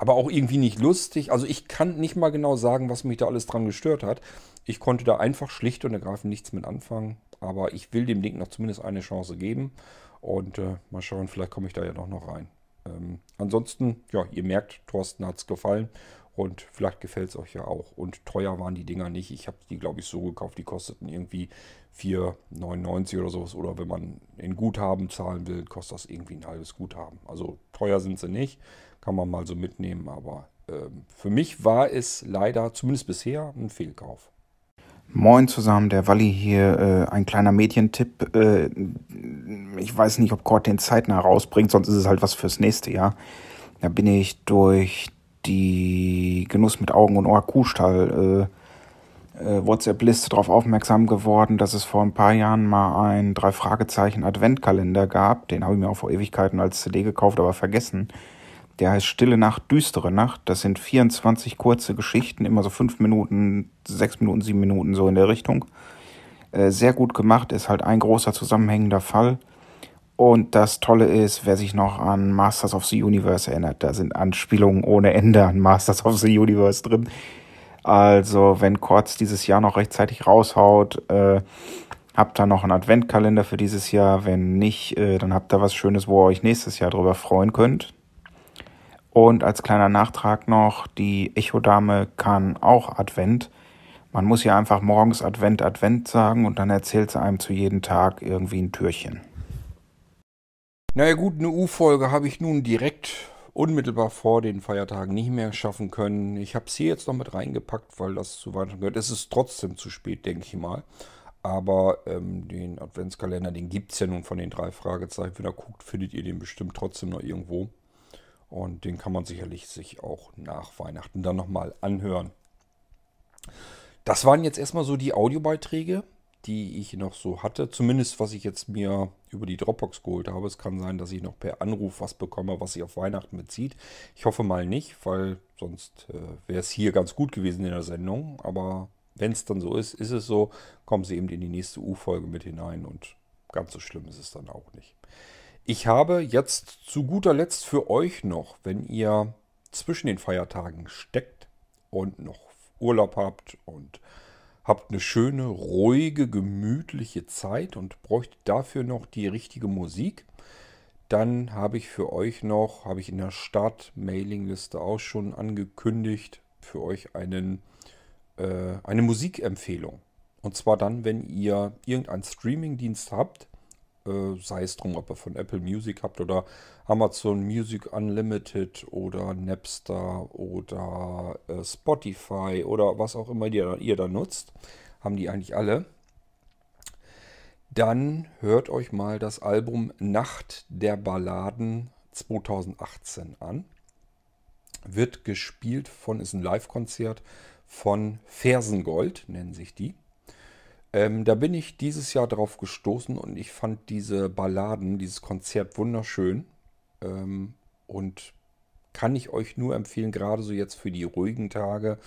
aber auch irgendwie nicht lustig. Also ich kann nicht mal genau sagen, was mich da alles dran gestört hat. Ich konnte da einfach schlicht und ergreifend nichts mit anfangen. Aber ich will dem Ding noch zumindest eine Chance geben. Und äh, mal schauen, vielleicht komme ich da ja noch, noch rein. Ähm, ansonsten, ja, ihr merkt, Thorsten hat es gefallen. Und vielleicht gefällt es euch ja auch. Und teuer waren die Dinger nicht. Ich habe die, glaube ich, so gekauft. Die kosteten irgendwie 4,99 oder sowas. Oder wenn man in Guthaben zahlen will, kostet das irgendwie ein halbes Guthaben. Also teuer sind sie nicht kann man mal so mitnehmen. Aber ähm, für mich war es leider, zumindest bisher, ein Fehlkauf. Moin zusammen, der Walli hier. Äh, ein kleiner Medientipp. Äh, ich weiß nicht, ob Kurt den zeitnah rausbringt, sonst ist es halt was fürs nächste Jahr. Da bin ich durch die Genuss mit Augen und Ohr Kuhstall äh, äh, WhatsApp-Liste darauf aufmerksam geworden, dass es vor ein paar Jahren mal ein drei Fragezeichen Adventkalender gab. Den habe ich mir auch vor Ewigkeiten als CD gekauft, aber vergessen. Der heißt Stille Nacht, düstere Nacht. Das sind 24 kurze Geschichten, immer so fünf Minuten, sechs Minuten, sieben Minuten so in der Richtung. Äh, sehr gut gemacht, ist halt ein großer zusammenhängender Fall. Und das Tolle ist, wer sich noch an Masters of the Universe erinnert, da sind Anspielungen ohne Ende an Masters of the Universe drin. Also, wenn Kurz dieses Jahr noch rechtzeitig raushaut, äh, habt ihr noch einen Adventkalender für dieses Jahr. Wenn nicht, äh, dann habt ihr was Schönes, wo ihr euch nächstes Jahr drüber freuen könnt. Und als kleiner Nachtrag noch, die Echodame kann auch Advent. Man muss ja einfach morgens Advent, Advent sagen und dann erzählt sie einem zu jedem Tag irgendwie ein Türchen. Naja gut, eine U-Folge habe ich nun direkt unmittelbar vor den Feiertagen nicht mehr schaffen können. Ich habe es hier jetzt noch mit reingepackt, weil das zu weit gehört. Es ist trotzdem zu spät, denke ich mal. Aber ähm, den Adventskalender, den gibt es ja nun von den drei Fragezeichen. Wenn ihr guckt, findet ihr den bestimmt trotzdem noch irgendwo. Und den kann man sicherlich sich auch nach Weihnachten dann nochmal anhören. Das waren jetzt erstmal so die Audiobeiträge, die ich noch so hatte. Zumindest was ich jetzt mir über die Dropbox geholt habe. Es kann sein, dass ich noch per Anruf was bekomme, was sich auf Weihnachten bezieht. Ich hoffe mal nicht, weil sonst äh, wäre es hier ganz gut gewesen in der Sendung. Aber wenn es dann so ist, ist es so. Kommen Sie eben in die nächste U-Folge mit hinein und ganz so schlimm ist es dann auch nicht. Ich habe jetzt zu guter Letzt für euch noch, wenn ihr zwischen den Feiertagen steckt und noch Urlaub habt und habt eine schöne, ruhige, gemütliche Zeit und bräucht dafür noch die richtige Musik, dann habe ich für euch noch, habe ich in der Start-Mailing-Liste auch schon angekündigt, für euch einen, äh, eine Musikempfehlung. Und zwar dann, wenn ihr irgendeinen Streaming-Dienst habt, äh, sei es drum, ob ihr von Apple Music habt oder Amazon Music Unlimited oder Napster oder äh, Spotify oder was auch immer ihr, ihr da nutzt, haben die eigentlich alle. Dann hört euch mal das Album Nacht der Balladen 2018 an. Wird gespielt von, ist ein Live-Konzert von Fersengold, nennen sich die. Ähm, da bin ich dieses Jahr drauf gestoßen und ich fand diese Balladen, dieses Konzert wunderschön. Ähm, und kann ich euch nur empfehlen, gerade so jetzt für die ruhigen Tage,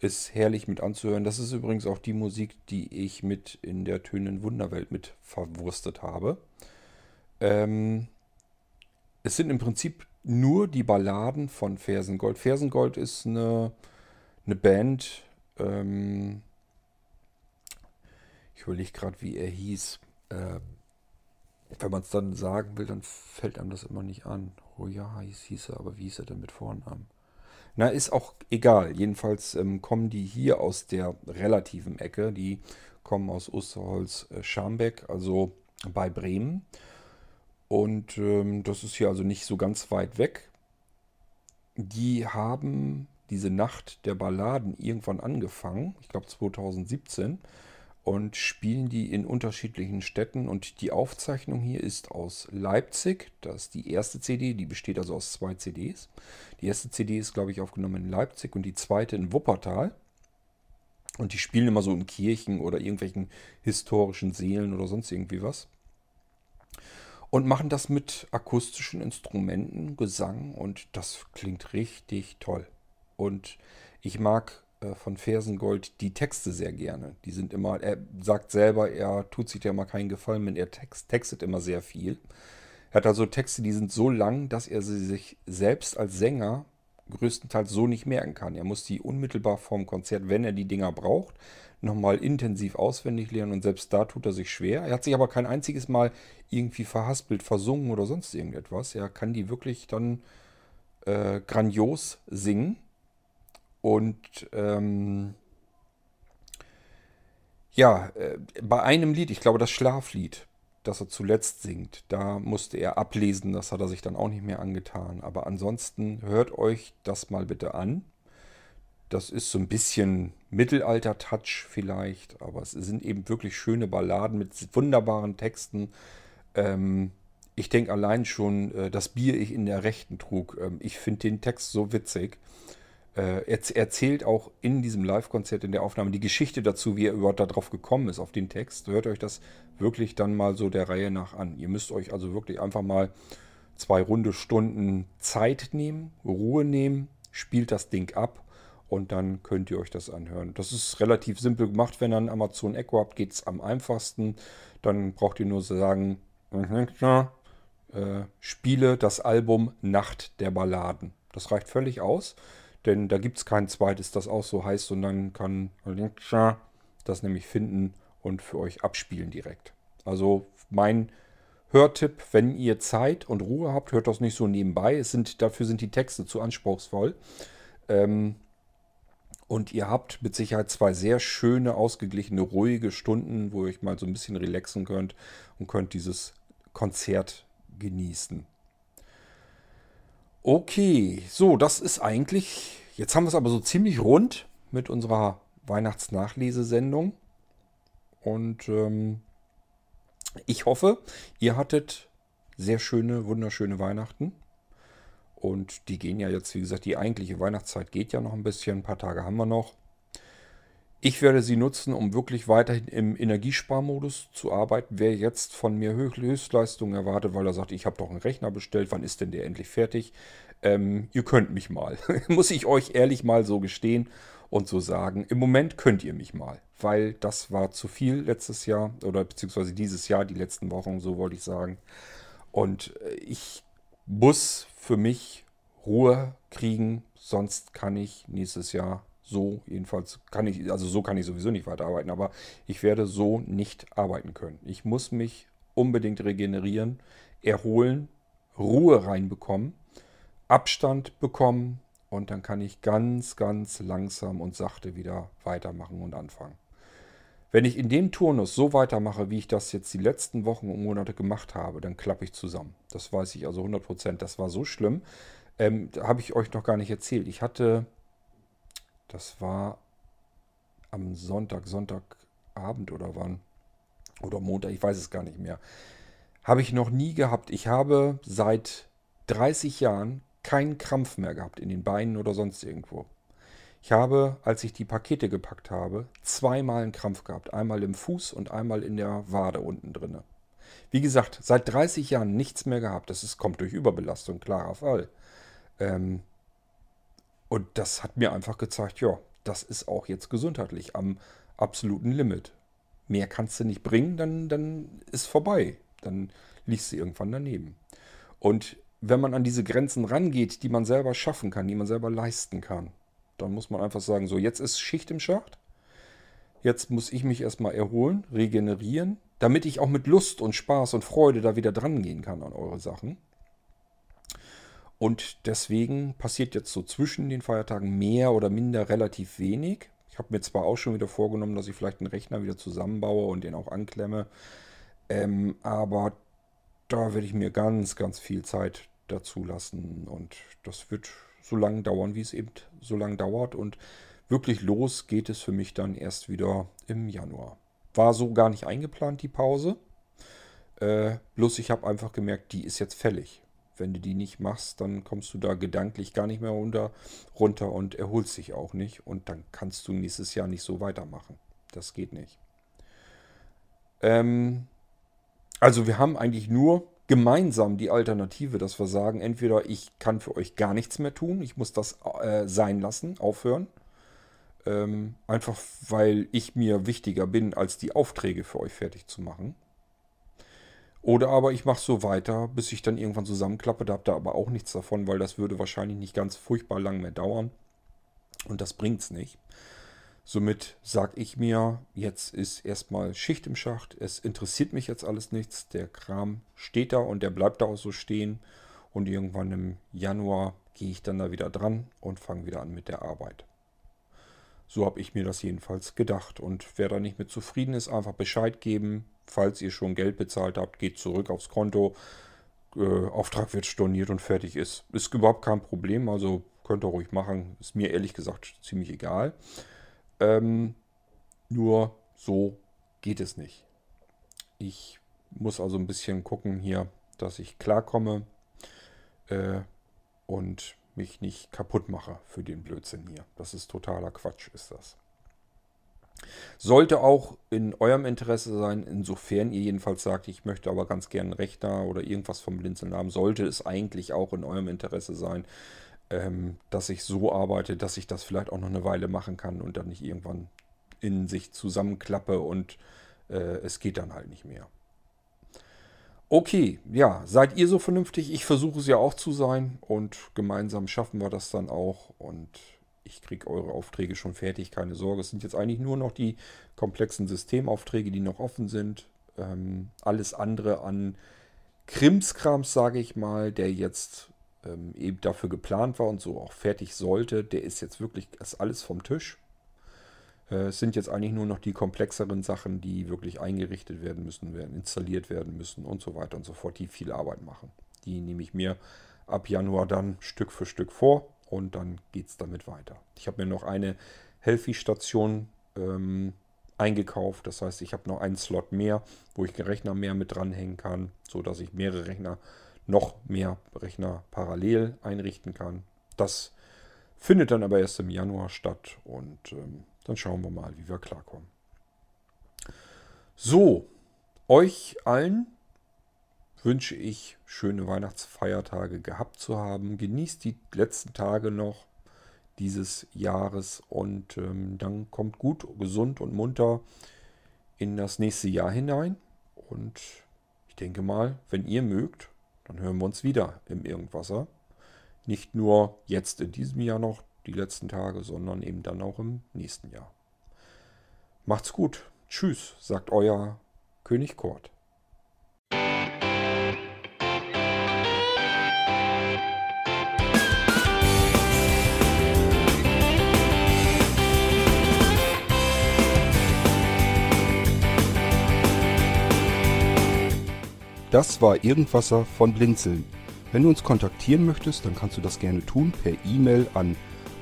ist herrlich mit anzuhören. Das ist übrigens auch die Musik, die ich mit in der Tönen Wunderwelt mit verwurstet habe. Ähm, es sind im Prinzip nur die Balladen von Fersengold. Fersengold ist eine, eine Band, ähm, ich überlege gerade, wie er hieß. Äh, wenn man es dann sagen will, dann fällt einem das immer nicht an. Oh ja, hieß, hieß er, aber wie hieß er denn mit Vornamen? Na, ist auch egal. Jedenfalls ähm, kommen die hier aus der relativen Ecke. Die kommen aus Osterholz-Scharmbeck, äh, also bei Bremen. Und ähm, das ist hier also nicht so ganz weit weg. Die haben diese Nacht der Balladen irgendwann angefangen, ich glaube 2017 und spielen die in unterschiedlichen Städten. Und die Aufzeichnung hier ist aus Leipzig. Das ist die erste CD, die besteht also aus zwei CDs. Die erste CD ist, glaube ich, aufgenommen in Leipzig und die zweite in Wuppertal. Und die spielen immer so in Kirchen oder irgendwelchen historischen Seelen oder sonst irgendwie was. Und machen das mit akustischen Instrumenten, Gesang und das klingt richtig toll. Und ich mag von Fersengold die Texte sehr gerne. Die sind immer, er sagt selber, er tut sich ja mal keinen Gefallen, wenn er text, textet immer sehr viel. Er hat also Texte, die sind so lang, dass er sie sich selbst als Sänger größtenteils so nicht merken kann. Er muss die unmittelbar vorm Konzert, wenn er die Dinger braucht, nochmal intensiv auswendig lernen und selbst da tut er sich schwer. Er hat sich aber kein einziges Mal irgendwie verhaspelt, versungen oder sonst irgendetwas. Er kann die wirklich dann äh, grandios singen und ähm, ja, äh, bei einem Lied, ich glaube das Schlaflied, das er zuletzt singt, da musste er ablesen, das hat er sich dann auch nicht mehr angetan. Aber ansonsten hört euch das mal bitte an. Das ist so ein bisschen Mittelalter-Touch vielleicht, aber es sind eben wirklich schöne Balladen mit wunderbaren Texten. Ähm, ich denke allein schon, äh, das Bier ich in der Rechten trug. Ähm, ich finde den Text so witzig. Äh, er erzählt auch in diesem Live-Konzert, in der Aufnahme, die Geschichte dazu, wie er überhaupt darauf gekommen ist, auf den Text. Hört euch das wirklich dann mal so der Reihe nach an. Ihr müsst euch also wirklich einfach mal zwei runde Stunden Zeit nehmen, Ruhe nehmen, spielt das Ding ab und dann könnt ihr euch das anhören. Das ist relativ simpel gemacht. Wenn ihr ein Amazon Echo habt, geht es am einfachsten. Dann braucht ihr nur sagen, äh, spiele das Album Nacht der Balladen. Das reicht völlig aus, denn da gibt es kein zweites, das auch so heißt dann kann das nämlich finden und für euch abspielen direkt. Also mein Hörtipp, wenn ihr Zeit und Ruhe habt, hört das nicht so nebenbei. Es sind, dafür sind die Texte zu anspruchsvoll. Ähm, und ihr habt mit Sicherheit zwei sehr schöne, ausgeglichene, ruhige Stunden, wo ihr euch mal so ein bisschen relaxen könnt und könnt dieses Konzert genießen. Okay, so, das ist eigentlich. Jetzt haben wir es aber so ziemlich rund mit unserer Weihnachtsnachlesesendung. Und ähm, ich hoffe, ihr hattet sehr schöne, wunderschöne Weihnachten. Und die gehen ja jetzt, wie gesagt, die eigentliche Weihnachtszeit geht ja noch ein bisschen. Ein paar Tage haben wir noch. Ich werde sie nutzen, um wirklich weiterhin im Energiesparmodus zu arbeiten. Wer jetzt von mir Höchstleistungen erwartet, weil er sagt, ich habe doch einen Rechner bestellt, wann ist denn der endlich fertig? Ähm, ihr könnt mich mal. Muss ich euch ehrlich mal so gestehen und so sagen. Im Moment könnt ihr mich mal, weil das war zu viel letztes Jahr oder beziehungsweise dieses Jahr, die letzten Wochen, so wollte ich sagen. Und äh, ich muss für mich Ruhe kriegen, sonst kann ich nächstes Jahr so jedenfalls kann ich, also so kann ich sowieso nicht weiterarbeiten, aber ich werde so nicht arbeiten können. Ich muss mich unbedingt regenerieren, erholen, Ruhe reinbekommen, Abstand bekommen und dann kann ich ganz, ganz langsam und sachte wieder weitermachen und anfangen. Wenn ich in dem Turnus so weitermache, wie ich das jetzt die letzten Wochen und Monate gemacht habe, dann klappe ich zusammen. Das weiß ich also 100%. Das war so schlimm. Ähm, habe ich euch noch gar nicht erzählt. Ich hatte das war am Sonntag, Sonntagabend oder wann? Oder Montag, ich weiß es gar nicht mehr. Habe ich noch nie gehabt. Ich habe seit 30 Jahren keinen Krampf mehr gehabt in den Beinen oder sonst irgendwo. Ich habe, als ich die Pakete gepackt habe, zweimal einen Krampf gehabt. Einmal im Fuß und einmal in der Wade unten drinne. Wie gesagt, seit 30 Jahren nichts mehr gehabt. Das ist, kommt durch Überbelastung, klarer Fall. Ähm, und das hat mir einfach gezeigt, ja, das ist auch jetzt gesundheitlich am absoluten Limit. Mehr kannst du nicht bringen, dann, dann ist vorbei. Dann liegst du irgendwann daneben. Und wenn man an diese Grenzen rangeht, die man selber schaffen kann, die man selber leisten kann, dann muss man einfach sagen, so jetzt ist Schicht im Schacht. Jetzt muss ich mich erstmal erholen, regenerieren, damit ich auch mit Lust und Spaß und Freude da wieder dran gehen kann an eure Sachen. Und deswegen passiert jetzt so zwischen den Feiertagen mehr oder minder relativ wenig. Ich habe mir zwar auch schon wieder vorgenommen, dass ich vielleicht einen Rechner wieder zusammenbaue und den auch anklemme. Ähm, aber da werde ich mir ganz, ganz viel Zeit dazu lassen. Und das wird so lange dauern, wie es eben so lange dauert. Und wirklich los geht es für mich dann erst wieder im Januar. War so gar nicht eingeplant, die Pause. Äh, bloß ich habe einfach gemerkt, die ist jetzt fällig. Wenn du die nicht machst, dann kommst du da gedanklich gar nicht mehr runter, runter und erholst dich auch nicht. Und dann kannst du nächstes Jahr nicht so weitermachen. Das geht nicht. Ähm, also wir haben eigentlich nur gemeinsam die Alternative, dass wir sagen, entweder ich kann für euch gar nichts mehr tun, ich muss das äh, sein lassen, aufhören. Ähm, einfach weil ich mir wichtiger bin, als die Aufträge für euch fertig zu machen. Oder aber ich mache so weiter, bis ich dann irgendwann zusammenklappe. Da habt ihr aber auch nichts davon, weil das würde wahrscheinlich nicht ganz furchtbar lang mehr dauern. Und das bringt es nicht. Somit sage ich mir, jetzt ist erstmal Schicht im Schacht. Es interessiert mich jetzt alles nichts. Der Kram steht da und der bleibt da auch so stehen. Und irgendwann im Januar gehe ich dann da wieder dran und fange wieder an mit der Arbeit. So habe ich mir das jedenfalls gedacht. Und wer da nicht mit zufrieden ist, einfach Bescheid geben. Falls ihr schon Geld bezahlt habt, geht zurück aufs Konto. Äh, Auftrag wird storniert und fertig ist. Ist überhaupt kein Problem. Also könnt ihr ruhig machen. Ist mir ehrlich gesagt ziemlich egal. Ähm, nur so geht es nicht. Ich muss also ein bisschen gucken hier, dass ich klarkomme äh, und mich nicht kaputt mache für den Blödsinn hier. Das ist totaler Quatsch, ist das. Sollte auch in eurem Interesse sein, insofern ihr jedenfalls sagt, ich möchte aber ganz gerne einen Rechner oder irgendwas vom Blinzeln haben, sollte es eigentlich auch in eurem Interesse sein, ähm, dass ich so arbeite, dass ich das vielleicht auch noch eine Weile machen kann und dann nicht irgendwann in sich zusammenklappe und äh, es geht dann halt nicht mehr. Okay, ja, seid ihr so vernünftig? Ich versuche es ja auch zu sein und gemeinsam schaffen wir das dann auch und ich kriege eure Aufträge schon fertig, keine Sorge. Es sind jetzt eigentlich nur noch die komplexen Systemaufträge, die noch offen sind. Ähm, alles andere an Krimskrams, sage ich mal, der jetzt ähm, eben dafür geplant war und so auch fertig sollte, der ist jetzt wirklich, ist alles vom Tisch. Äh, es sind jetzt eigentlich nur noch die komplexeren Sachen, die wirklich eingerichtet werden müssen, werden installiert werden müssen und so weiter und so fort, die viel Arbeit machen. Die nehme ich mir ab Januar dann Stück für Stück vor und dann geht es damit weiter. Ich habe mir noch eine Healthy-Station ähm, eingekauft. Das heißt, ich habe noch einen Slot mehr, wo ich einen Rechner mehr mit dranhängen kann, sodass ich mehrere Rechner, noch mehr Rechner parallel einrichten kann. Das findet dann aber erst im Januar statt und ähm, dann schauen wir mal, wie wir klarkommen. So, euch allen wünsche ich schöne Weihnachtsfeiertage gehabt zu haben. Genießt die letzten Tage noch dieses Jahres und ähm, dann kommt gut, gesund und munter in das nächste Jahr hinein. Und ich denke mal, wenn ihr mögt, dann hören wir uns wieder im Irgendwasser. Nicht nur jetzt in diesem Jahr noch die letzten Tage, sondern eben dann auch im nächsten Jahr. Macht's gut. Tschüss, sagt euer König Kort. Das war Irgendwasser von Blinzeln. Wenn du uns kontaktieren möchtest, dann kannst du das gerne tun per E-Mail an